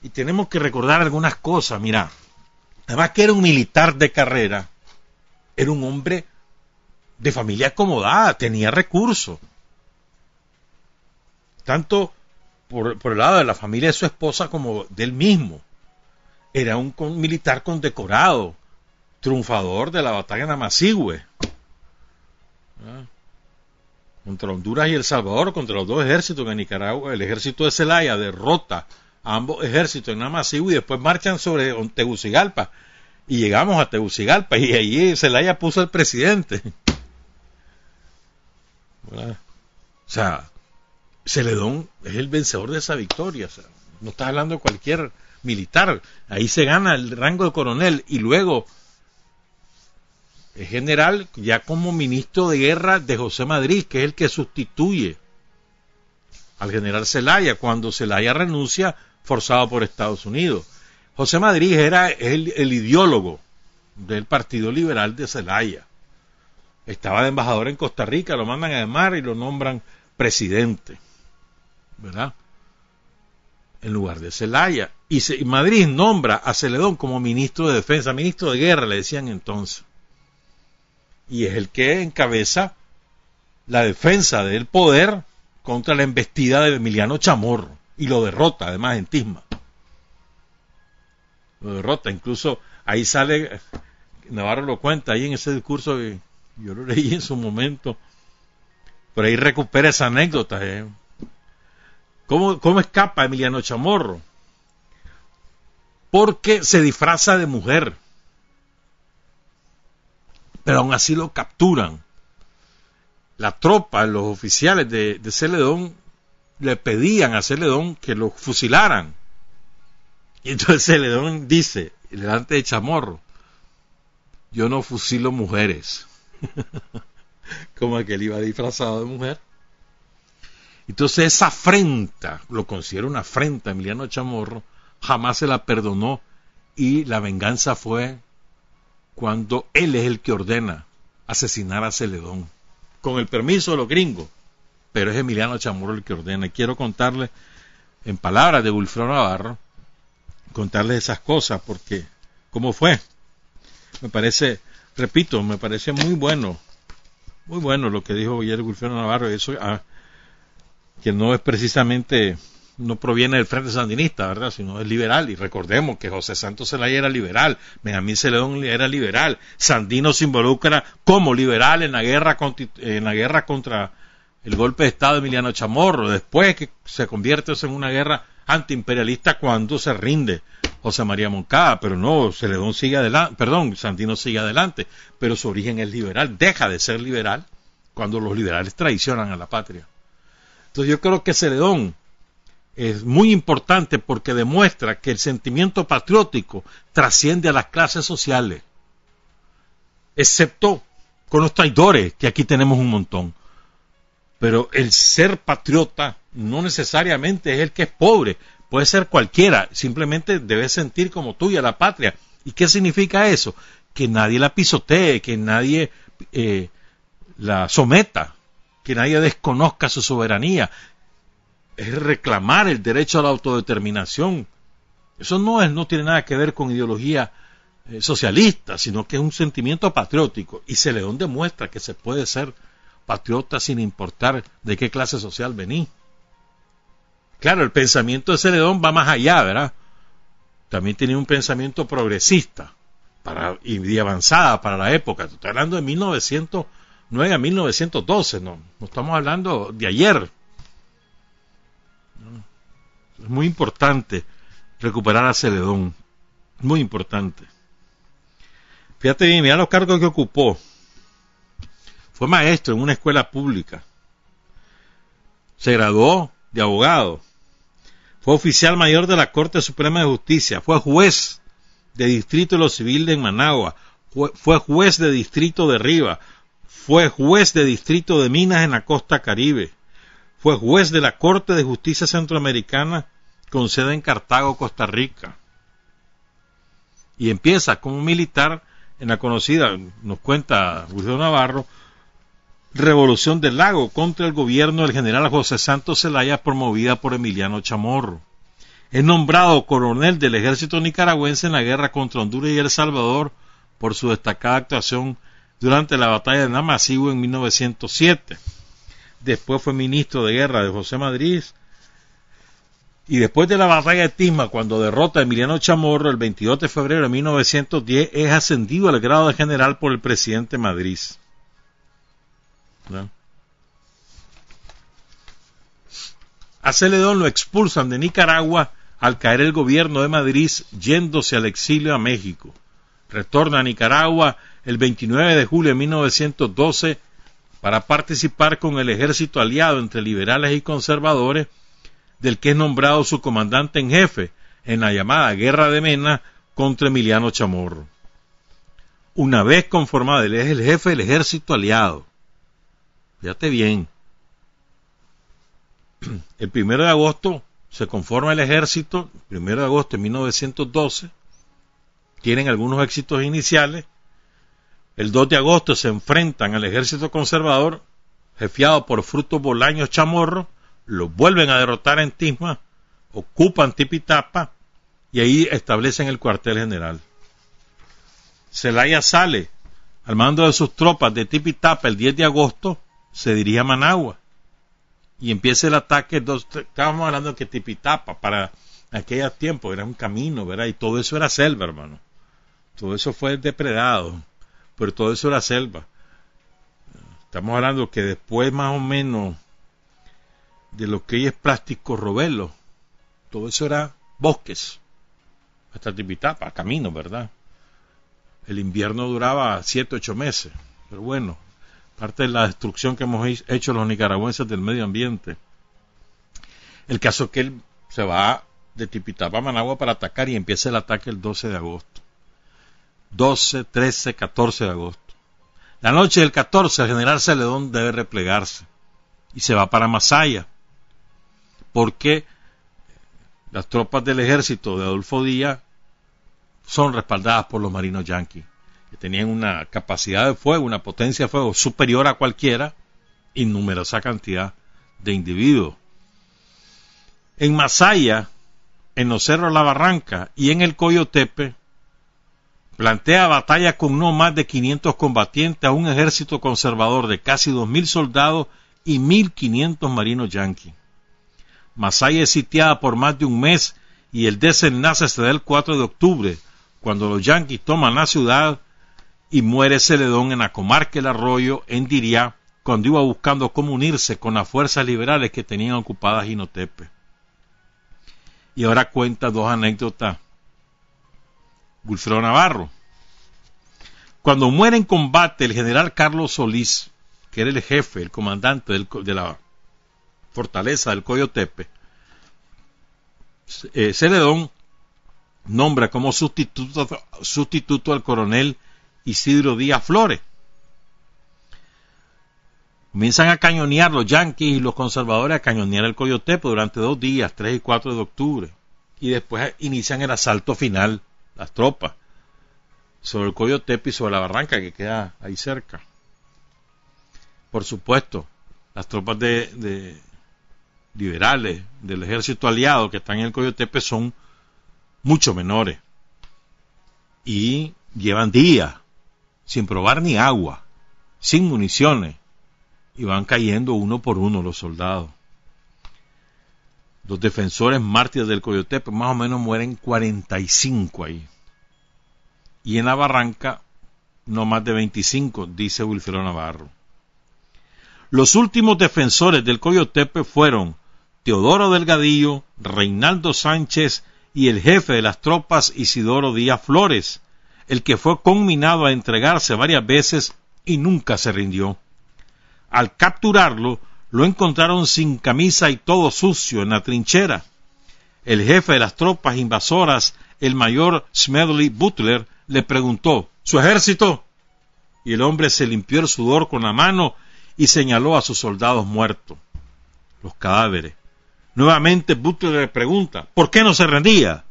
C: Y tenemos que recordar algunas cosas. Mira, además que era un militar de carrera, era un hombre de familia acomodada, tenía recursos. Tanto por, el lado de la familia de su esposa como del mismo. Era un militar condecorado, triunfador de la batalla de Namacigüe. ¿Ah? Contra Honduras y El Salvador, contra los dos ejércitos en Nicaragua, el ejército de Celaya derrota a ambos ejércitos en Namacigüe y después marchan sobre Tegucigalpa y llegamos a Tegucigalpa y allí Zelaya puso al presidente. O sea, Celedón es el vencedor de esa victoria. no estás hablando de cualquier militar. Ahí se gana el rango de coronel y luego general ya como ministro de guerra de José Madrid, que es el que sustituye al general Zelaya cuando Zelaya renuncia forzado por Estados Unidos. José Madrid era el, ideólogo del Partido Liberal de Celaya. Estaba de embajador en Costa Rica, lo mandan a mar y lo nombran presidente. ¿Verdad? En lugar de Celaya. Y, Madrid nombra a Celedón como ministro de defensa, ministro de guerra, le decían entonces. Y es el que encabeza la defensa del poder contra la embestida de Emiliano Chamorro. Y lo derrota, además, en Tisma lo derrota. Incluso ahí sale, Navarro lo cuenta ahí en ese discurso que yo lo leí en su momento. Por ahí recupera esa anécdota. ¿eh? ¿Cómo, ¿Cómo escapa Emiliano Chamorro? Porque se disfraza de mujer. Pero aún así lo capturan. La tropa, los oficiales de, de Celedón, le pedían a Celedón que lo fusilaran y entonces Celedón dice, delante de Chamorro, yo no fusilo mujeres. <laughs> Como que él iba disfrazado de mujer. Entonces esa afrenta, lo considero una afrenta Emiliano Chamorro, jamás se la perdonó y la venganza fue cuando él es el que ordena asesinar a Celedón, con el permiso de los gringos, pero es Emiliano Chamorro el que ordena. Y quiero contarle en palabras de Wilfredo Navarro contarles esas cosas, porque ¿cómo fue? Me parece, repito, me parece muy bueno, muy bueno lo que dijo ayer Wilfredo Navarro, eso ah, que no es precisamente, no proviene del Frente Sandinista, ¿verdad? Sino es liberal, y recordemos que José Santos Zelaya era liberal, Benjamín Celedón era liberal, Sandino se involucra como liberal en la guerra, en la guerra contra el golpe de Estado de Emiliano Chamorro, después que se convierte en una guerra antiimperialista cuando se rinde José María Moncada, pero no, Celedón sigue adelante, perdón, Santino sigue adelante, pero su origen es liberal, deja de ser liberal cuando los liberales traicionan a la patria. Entonces yo creo que Celedón es muy importante porque demuestra que el sentimiento patriótico trasciende a las clases sociales, excepto con los traidores, que aquí tenemos un montón. Pero el ser patriota no necesariamente es el que es pobre, puede ser cualquiera, simplemente debe sentir como tuya la patria. ¿Y qué significa eso? Que nadie la pisotee, que nadie eh, la someta, que nadie desconozca su soberanía. Es reclamar el derecho a la autodeterminación. Eso no, es, no tiene nada que ver con ideología eh, socialista, sino que es un sentimiento patriótico. Y Celedón demuestra que se puede ser patriota sin importar de qué clase social vení. Claro, el pensamiento de Celedón va más allá, ¿verdad? También tenía un pensamiento progresista para, y avanzada para la época. Estoy hablando de 1909 a 1912, no, no estamos hablando de ayer. Es muy importante recuperar a Celedón, muy importante. Fíjate bien, mira los cargos que ocupó. Fue maestro en una escuela pública. Se graduó de abogado. Fue oficial mayor de la Corte Suprema de Justicia. Fue juez de distrito de lo civil de Managua. Fue, juez de distrito de Riva. Fue juez de distrito de Minas en la costa caribe. Fue juez de la Corte de Justicia Centroamericana con sede en Cartago, Costa Rica. Y empieza como militar en la conocida, nos cuenta Julio Navarro, Revolución del Lago contra el gobierno del general José Santos Zelaya promovida por Emiliano Chamorro. Es nombrado coronel del ejército nicaragüense en la guerra contra Honduras y El Salvador por su destacada actuación durante la batalla de Namasigo en 1907. Después fue ministro de guerra de José Madrid y después de la batalla de Tisma, cuando derrota a Emiliano Chamorro el 22 de febrero de 1910, es ascendido al grado de general por el presidente Madrid. A Celedón lo expulsan de Nicaragua al caer el gobierno de Madrid yéndose al exilio a México. Retorna a Nicaragua el 29 de julio de 1912 para participar con el ejército aliado entre liberales y conservadores del que es nombrado su comandante en jefe en la llamada Guerra de Mena contra Emiliano Chamorro. Una vez conformado, él es el jefe del ejército aliado. Fíjate bien. El primero de agosto se conforma el ejército, primero de agosto de 1912, tienen algunos éxitos iniciales. El 2 de agosto se enfrentan al ejército conservador, jefiado por Fruto Bolaños Chamorro, lo vuelven a derrotar en Tisma, ocupan Tipitapa y ahí establecen el cuartel general. Celaya sale al mando de sus tropas de Tipitapa el 10 de agosto, se dirige a Managua y empieza el ataque. Dos, estábamos hablando de que Tipitapa para aquellos tiempos era un camino, ¿verdad? Y todo eso era selva, hermano. Todo eso fue depredado, pero todo eso era selva. Estamos hablando que después más o menos de lo que hoy es plástico robelo. Todo eso era bosques, hasta Tipitapa, camino, ¿verdad? El invierno duraba siete, ocho meses, pero bueno, parte de la destrucción que hemos hecho los nicaragüenses del medio ambiente. El caso es que él se va de Tipitapa a Managua para atacar y empieza el ataque el 12 de agosto. 12, 13, 14 de agosto. La noche del 14 el general Celedón debe replegarse y se va para Masaya porque las tropas del ejército de Adolfo Díaz son respaldadas por los marinos yanquis, que tenían una capacidad de fuego, una potencia de fuego superior a cualquiera y numerosa cantidad de individuos. En Masaya, en los cerros La Barranca y en el Coyotepe, plantea batalla con no más de 500 combatientes a un ejército conservador de casi 2.000 soldados y 1.500 marinos yanquis. Masaya es sitiada por más de un mes y el desenlace se da el 4 de octubre, cuando los yanquis toman la ciudad y muere Celedón en la comarca El Arroyo, en Diriá, cuando iba buscando cómo unirse con las fuerzas liberales que tenían ocupadas Jinotepe. Y ahora cuenta dos anécdotas. Wilfredo Navarro. Cuando muere en combate el general Carlos Solís, que era el jefe, el comandante de la fortaleza del Coyotepe, eh, Celedón nombra como sustituto, sustituto al coronel Isidro Díaz Flores. Comienzan a cañonear los yanquis y los conservadores a cañonear el Coyotepe durante dos días, 3 y 4 de octubre. Y después inician el asalto final, las tropas, sobre el Coyotepe y sobre la barranca que queda ahí cerca. Por supuesto, las tropas de, liberales del ejército aliado que están en el Coyotepe son mucho menores y llevan días sin probar ni agua, sin municiones, y van cayendo uno por uno los soldados. Los defensores mártires del Coyotepe más o menos mueren 45 ahí. Y en la barranca no más de 25, dice Wilfredo Navarro. Los últimos defensores del Coyotepe fueron Teodoro Delgadillo, Reinaldo Sánchez y el jefe de las tropas Isidoro Díaz Flores, el que fue conminado a entregarse varias veces y nunca se rindió. Al capturarlo, lo encontraron sin camisa y todo sucio en la trinchera. El jefe de las tropas invasoras, el mayor Smedley Butler, le preguntó ¿Su ejército? Y el hombre se limpió el sudor con la mano y señaló a sus soldados muertos, los cadáveres. Nuevamente Butler le pregunta ¿Por qué no se rendía?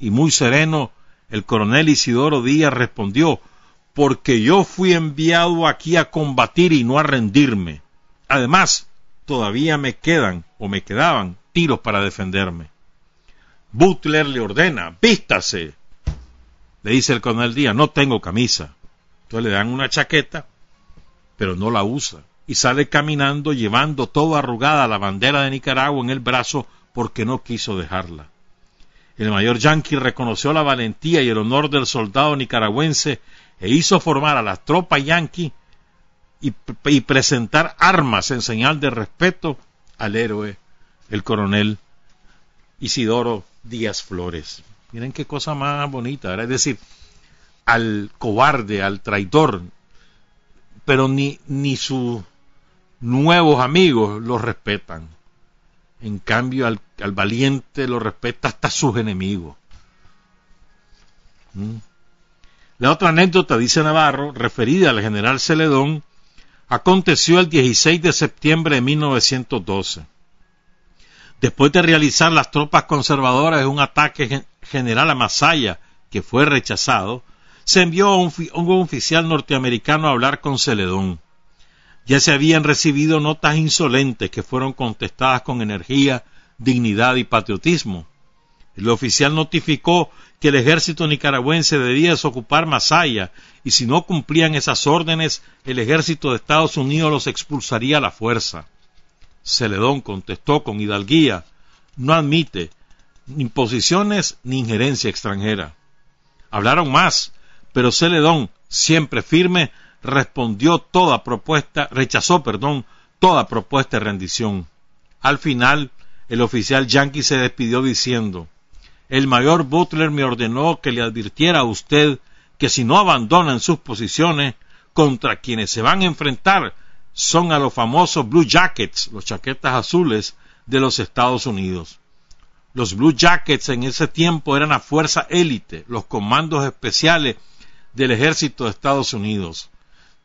C: Y muy sereno, el coronel Isidoro Díaz respondió porque yo fui enviado aquí a combatir y no a rendirme. Además, todavía me quedan o me quedaban tiros para defenderme. Butler le ordena, vístase. Le dice el coronel Díaz, no tengo camisa. Entonces le dan una chaqueta, pero no la usa. Y sale caminando llevando toda arrugada la bandera de Nicaragua en el brazo porque no quiso dejarla. El mayor Yankee reconoció la valentía y el honor del soldado nicaragüense e hizo formar a la tropa yanqui y, presentar armas en señal de respeto al héroe, el coronel Isidoro Díaz Flores. Miren qué cosa más bonita, es decir, al cobarde, al traidor, pero ni, ni sus nuevos amigos lo respetan. En cambio, al, valiente lo respeta hasta sus enemigos. ¿Mm? La otra anécdota, dice Navarro, referida al general Celedón, aconteció el 16 de septiembre de 1912. Después de realizar las tropas conservadoras un ataque general a Masaya, que fue rechazado, se envió a un, oficial norteamericano a hablar con Celedón. Ya se habían recibido notas insolentes que fueron contestadas con energía, dignidad y patriotismo. El oficial notificó que el ejército nicaragüense debía desocupar Masaya y si no cumplían esas órdenes, el ejército de Estados Unidos los expulsaría a la fuerza. Celedón contestó con hidalguía, no admite imposiciones ni injerencia extranjera. Hablaron más, pero Celedón, siempre firme, respondió toda propuesta, rechazó, perdón, toda propuesta de rendición. Al final, el oficial yanqui se despidió diciendo el mayor Butler me ordenó que le advirtiera a usted que si no abandonan sus posiciones, contra quienes se van a enfrentar son a los famosos Blue Jackets, los chaquetas azules de los Estados Unidos. Los Blue Jackets en ese tiempo eran la fuerza élite, los comandos especiales del ejército de Estados Unidos.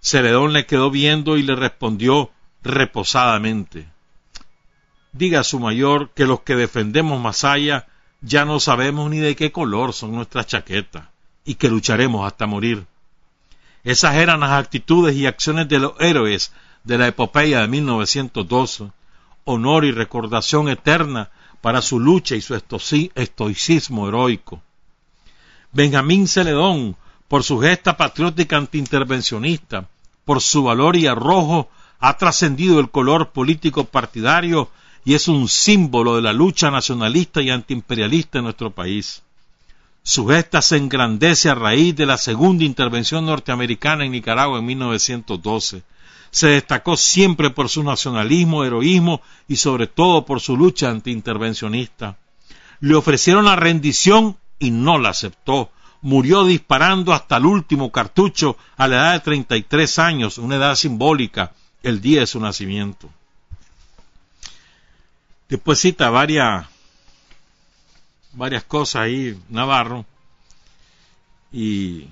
C: Celedón le quedó viendo y le respondió reposadamente. Diga a su mayor que los que defendemos Masaya ya no sabemos ni de qué color son nuestras chaquetas y que lucharemos hasta morir. Esas eran las actitudes y acciones de los héroes de la epopeya de 1912, honor y recordación eterna para su lucha y su estoicismo heroico. Benjamín Celedón, por su gesta patriótica antiintervencionista, por su valor y arrojo, ha trascendido el color político partidario y es un símbolo de la lucha nacionalista y antiimperialista en nuestro país. Su gesta se engrandece a raíz de la segunda intervención norteamericana en Nicaragua en 1912. Se destacó siempre por su nacionalismo, heroísmo y sobre todo por su lucha antiintervencionista. Le ofrecieron la rendición y no la aceptó. Murió disparando hasta el último cartucho a la edad de 33 años, una edad simbólica, el día de su nacimiento. Después cita varias, varias cosas ahí, Navarro, y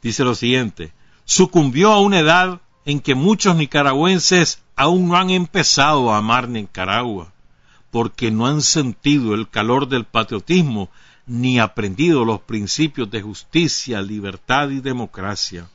C: dice lo siguiente, sucumbió a una edad en que muchos nicaragüenses aún no han empezado a amar Nicaragua, porque no han sentido el calor del patriotismo ni aprendido los principios de justicia, libertad y democracia.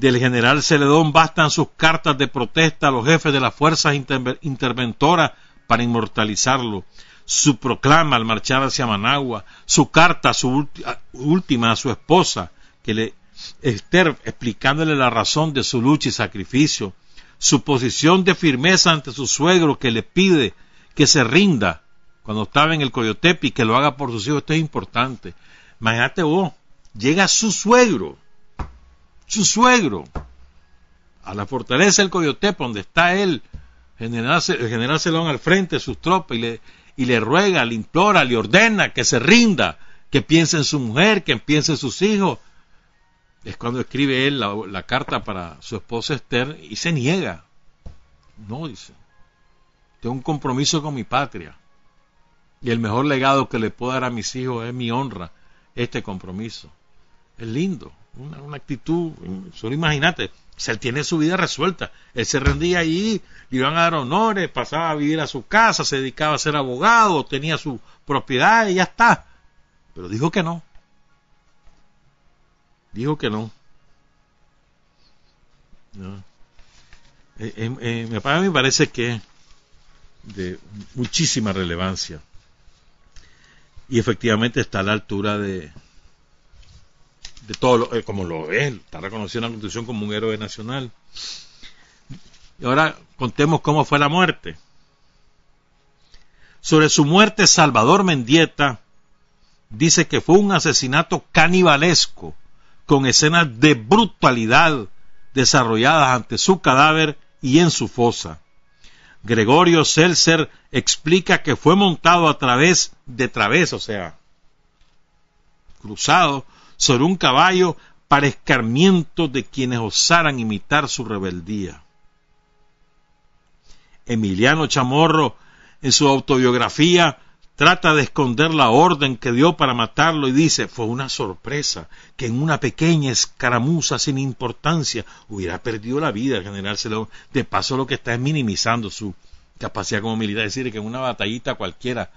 C: Del general Celedón bastan sus cartas de protesta a los jefes de las fuerzas interventoras para inmortalizarlo, su proclama al marchar hacia Managua, su carta su última a su esposa, que le Esther explicándole la razón de su lucha y sacrificio, su posición de firmeza ante su suegro que le pide que se rinda cuando estaba en el Coyotepe y que lo haga por sus hijos, esto es importante. Imagínate vos, llega su suegro, su suegro, a la fortaleza del Coyotepe, donde está él, general, general Celón al frente de sus tropas, y le, y le ruega, le implora, le ordena que se rinda, que piense en su mujer, que piense en sus hijos. Es cuando escribe él la, la carta para su esposa Esther y se niega. No, dice. Tengo un compromiso con mi patria. Y el mejor legado que le puedo dar a mis hijos es mi honra, este compromiso. Es lindo, una, actitud, solo imagínate, él tiene su vida resuelta. Él se rendía allí, le iban a dar honores, pasaba a vivir a su casa, se dedicaba a ser abogado, tenía su propiedad y ya está. Pero dijo que no. Dijo que no. no. Eh, eh, eh me parece que de muchísima relevancia y efectivamente está a la altura de, de todo, lo, eh, como lo es, está reconocido en la Constitución como un héroe nacional. Y ahora contemos cómo fue la muerte. Sobre su muerte, Salvador Mendieta dice que fue un asesinato canibalesco, con escenas de brutalidad desarrolladas ante su cadáver y en su fosa. Gregorio Seltzer explica que fue montado a través de través, o sea, cruzado sobre un caballo para escarmiento de quienes osaran imitar su rebeldía. Emiliano Chamorro, en su autobiografía, trata de esconder la orden que dio para matarlo y dice, fue una sorpresa que en una pequeña escaramuza sin importancia hubiera perdido la vida el general Celedón. De paso lo que está es minimizando su capacidad como militar, es decir, que en una batallita cualquiera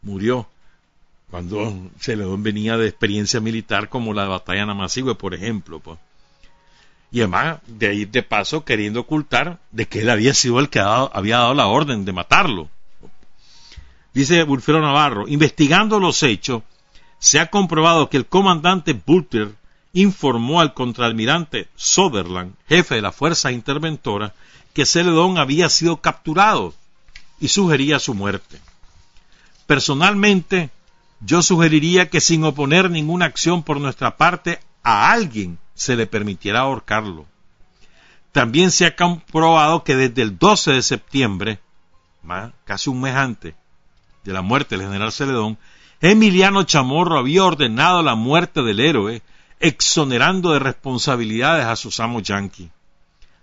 C: murió cuando Celedón venía de experiencia militar como la batalla de Namasigüe, por ejemplo. Pues. Y además, de ahí de paso, queriendo ocultar de que él había sido el que había dado la orden de matarlo. Dice Bulfero Navarro, investigando los hechos, se ha comprobado que el comandante Butler informó al contraalmirante Sutherland, jefe de la fuerza interventora, que Celedón había sido capturado y sugería su muerte. Personalmente, yo sugeriría que sin oponer ninguna acción por nuestra parte, a alguien se le permitiera ahorcarlo. También se ha comprobado que desde el 12 de septiembre, casi un mes antes, de la muerte del general Celedón, Emiliano Chamorro había ordenado la muerte del héroe, exonerando de responsabilidades a sus amos yanquis.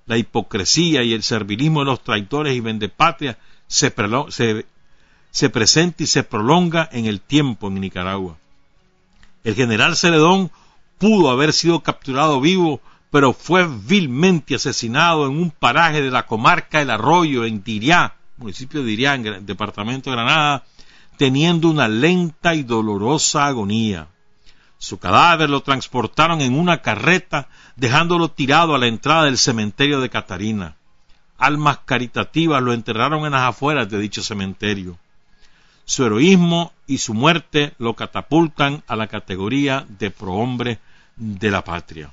C: La hipocresía y el servilismo de los traidores y vendepatrias se, se, se presenta y se prolonga en el tiempo en Nicaragua. El general Celedón pudo haber sido capturado vivo, pero fue vilmente asesinado en un paraje de la comarca El Arroyo, en Diriá, municipio de Diriá, en departamento de Granada, teniendo una lenta y dolorosa agonía. Su cadáver lo transportaron en una carreta, dejándolo tirado a la entrada del cementerio de Catarina. Almas caritativas lo enterraron en las afueras de dicho cementerio. Su heroísmo y su muerte lo catapultan a la categoría de prohombre de la patria.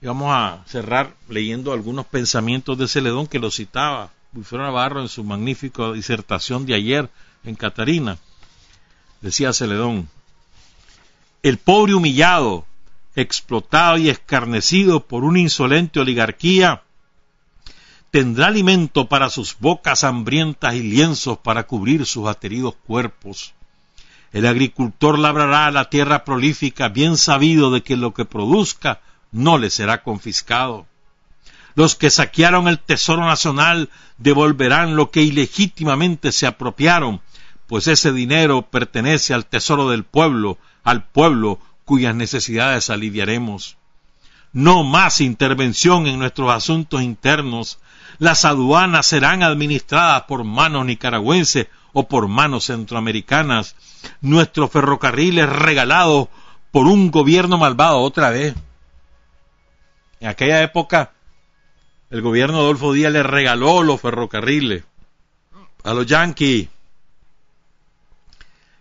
C: Y vamos a cerrar leyendo algunos pensamientos de Celedón que lo citaba Bufero Navarro en su magnífica disertación de ayer en Catarina. Decía Celedón, el pobre humillado, explotado y escarnecido por una insolente oligarquía, tendrá alimento para sus bocas hambrientas y lienzos para cubrir sus ateridos cuerpos. El agricultor labrará la tierra prolífica, bien sabido de que lo que produzca no le será confiscado. Los que saquearon el tesoro nacional devolverán lo que ilegítimamente se apropiaron, pues ese dinero pertenece al tesoro del pueblo, al pueblo cuyas necesidades aliviaremos. No más intervención en nuestros asuntos internos. Las aduanas serán administradas por manos nicaragüenses o por manos centroamericanas. Nuestros ferrocarriles regalados por un gobierno malvado otra vez. En aquella época, el gobierno de Adolfo Díaz le regaló los ferrocarriles a los yanquis.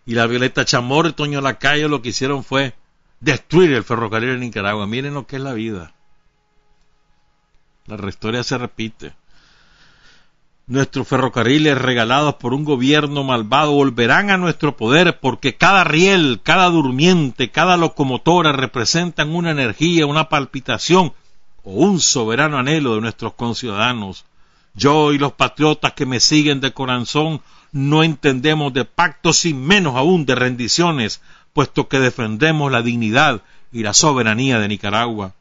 C: Y la Violeta Chamorro y Toño Lacayo lo que hicieron fue destruir el ferrocarril en Nicaragua. Miren lo que es la vida. La historia se repite. Nuestros ferrocarriles regalados por un gobierno malvado volverán a nuestro poder porque cada riel, cada durmiente, cada locomotora representan una energía, una palpitación o un soberano anhelo de nuestros conciudadanos. Yo y los patriotas que me siguen de corazón no entendemos de pactos y menos aún de rendiciones, puesto que defendemos la dignidad y la soberanía de Nicaragua.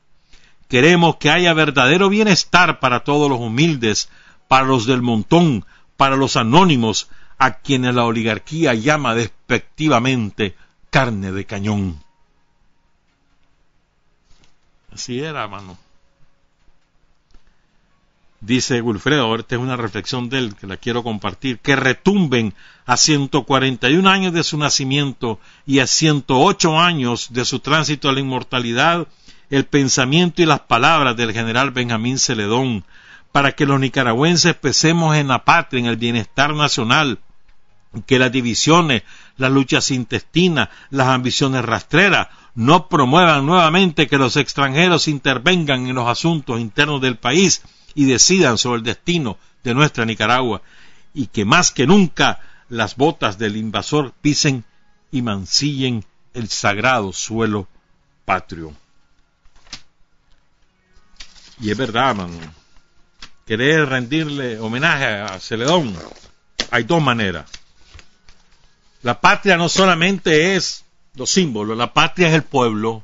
C: Queremos que haya verdadero bienestar para todos los humildes, para los del montón, para los anónimos, a quienes la oligarquía llama despectivamente carne de cañón. Así era, mano. Dice Wilfredo, esta es una reflexión de él que la quiero compartir, que retumben a 141 años de su nacimiento y a 108 años de su tránsito a la inmortalidad el pensamiento y las palabras del general Benjamín Celedón, para que los nicaragüenses pesemos en la patria, en el bienestar nacional, que las divisiones, las luchas intestinas, las ambiciones rastreras no promuevan nuevamente que los extranjeros intervengan en los asuntos internos del país y decidan sobre el destino de nuestra Nicaragua, y que más que nunca las botas del invasor pisen y mancillen el sagrado suelo patrio. Y es verdad, querer rendirle homenaje a Celedón, hay dos maneras. La patria no solamente es los símbolos, la patria es el pueblo,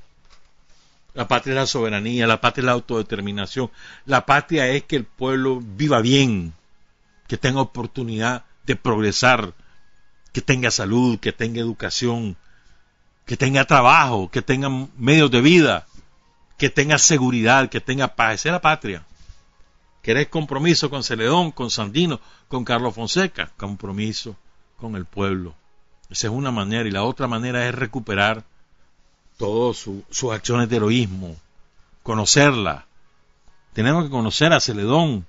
C: la patria es la soberanía, la patria es la autodeterminación, la patria es que el pueblo viva bien, que tenga oportunidad de progresar, que tenga salud, que tenga educación, que tenga trabajo, que tenga medios de vida, que tenga seguridad, que tenga paz. Esa es la patria. ¿Querés compromiso con Celedón, con Sandino, con Carlos Fonseca? Compromiso con el pueblo. Esa es una manera. Y la otra manera es recuperar todas sus acciones de heroísmo, conocerla. Tenemos que conocer a Celedón,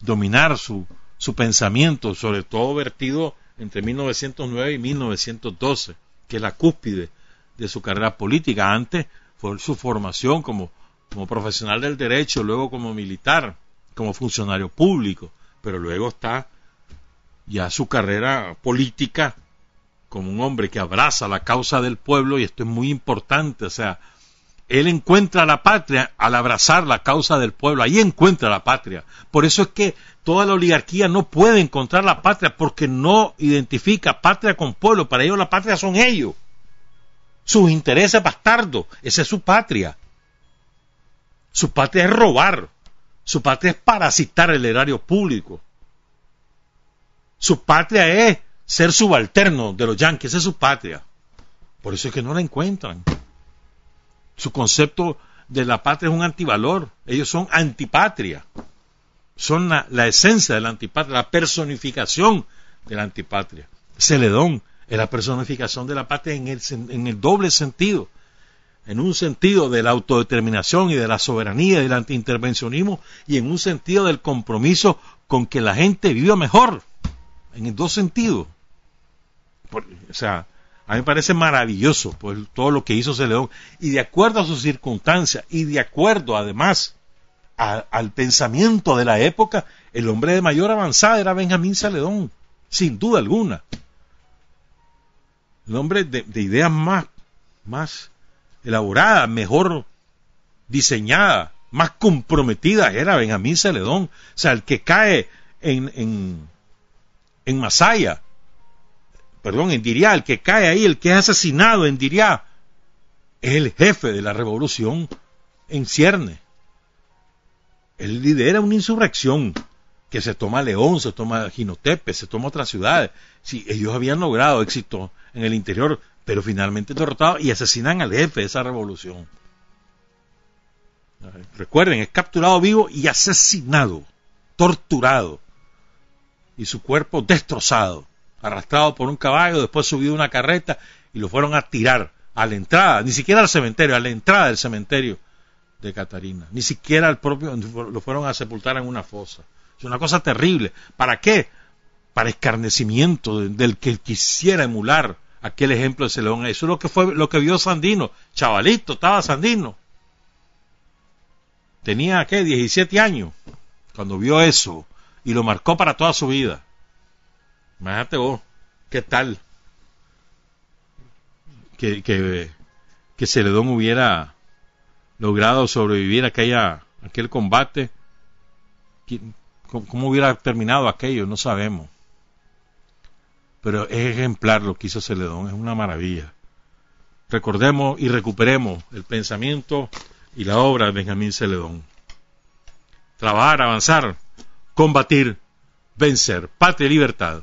C: dominar su, su pensamiento, sobre todo vertido entre 1909 y 1912, que es la cúspide de su carrera política. Antes fue su formación como, como profesional del derecho, luego como militar como funcionario público, pero luego está ya su carrera política como un hombre que abraza la causa del pueblo y esto es muy importante, o sea, él encuentra la patria al abrazar la causa del pueblo, ahí encuentra la patria. Por eso es que toda la oligarquía no puede encontrar la patria porque no identifica patria con pueblo, para ellos la patria son ellos. Sus intereses bastardos, esa es su patria. Su patria es robar, su patria es parasitar el erario público. Su patria es ser subalterno de los yanquis, es su patria. Por eso es que no la encuentran. Su concepto de la patria es un antivalor. Ellos son antipatria. Son la, esencia de la antipatria, la personificación de la antipatria. Celedón es la personificación de la patria en el doble sentido en un sentido de la autodeterminación y de la soberanía y del antiintervencionismo y en un sentido del compromiso con que la gente viva mejor, en dos sentidos. O sea, a mí me parece maravilloso pues, todo lo que hizo Celedón y de acuerdo a sus circunstancias y de acuerdo además al pensamiento de la época, el hombre de mayor avanzada era Benjamín Celedón, sin duda alguna. El hombre de, de ideas más, más elaborada, mejor diseñada, más comprometida era Benjamín Celedón. O sea, el que cae en, en, en Masaya, perdón, en Diria, el que cae ahí, el que es asesinado en Diria, es el jefe de la revolución en cierne. Él lidera una insurrección que se toma León, se toma Ginotepe, se toma otras ciudades. Si ellos habían logrado éxito en el interior, pero finalmente derrotados y asesinan al jefe de esa revolución. Recuerden, es capturado vivo y asesinado, torturado, y su cuerpo destrozado, arrastrado por un caballo, después subido una carreta y lo fueron a tirar a la entrada, ni siquiera al cementerio, a la entrada del cementerio de Catarina, ni siquiera al propio, lo fueron a sepultar en una fosa. Es una cosa terrible. ¿Para qué? Para escarnecimiento del que quisiera emular aquel ejemplo de Celedón. Eso es lo que fue lo que vio Sandino. Chavalito, estaba Sandino. Tenía, ¿qué? 17 años cuando vio eso y lo marcó para toda su vida. Imagínate vos, ¿qué tal? Que, que, que Celedón hubiera logrado sobrevivir aquella, aquel combate. ¿Cómo hubiera terminado aquello? No sabemos. Pero es ejemplar lo que hizo Celedón, es una maravilla. Recordemos y recuperemos el pensamiento y la obra de Benjamín Celedón. Trabajar, avanzar, combatir, vencer. Patria y libertad.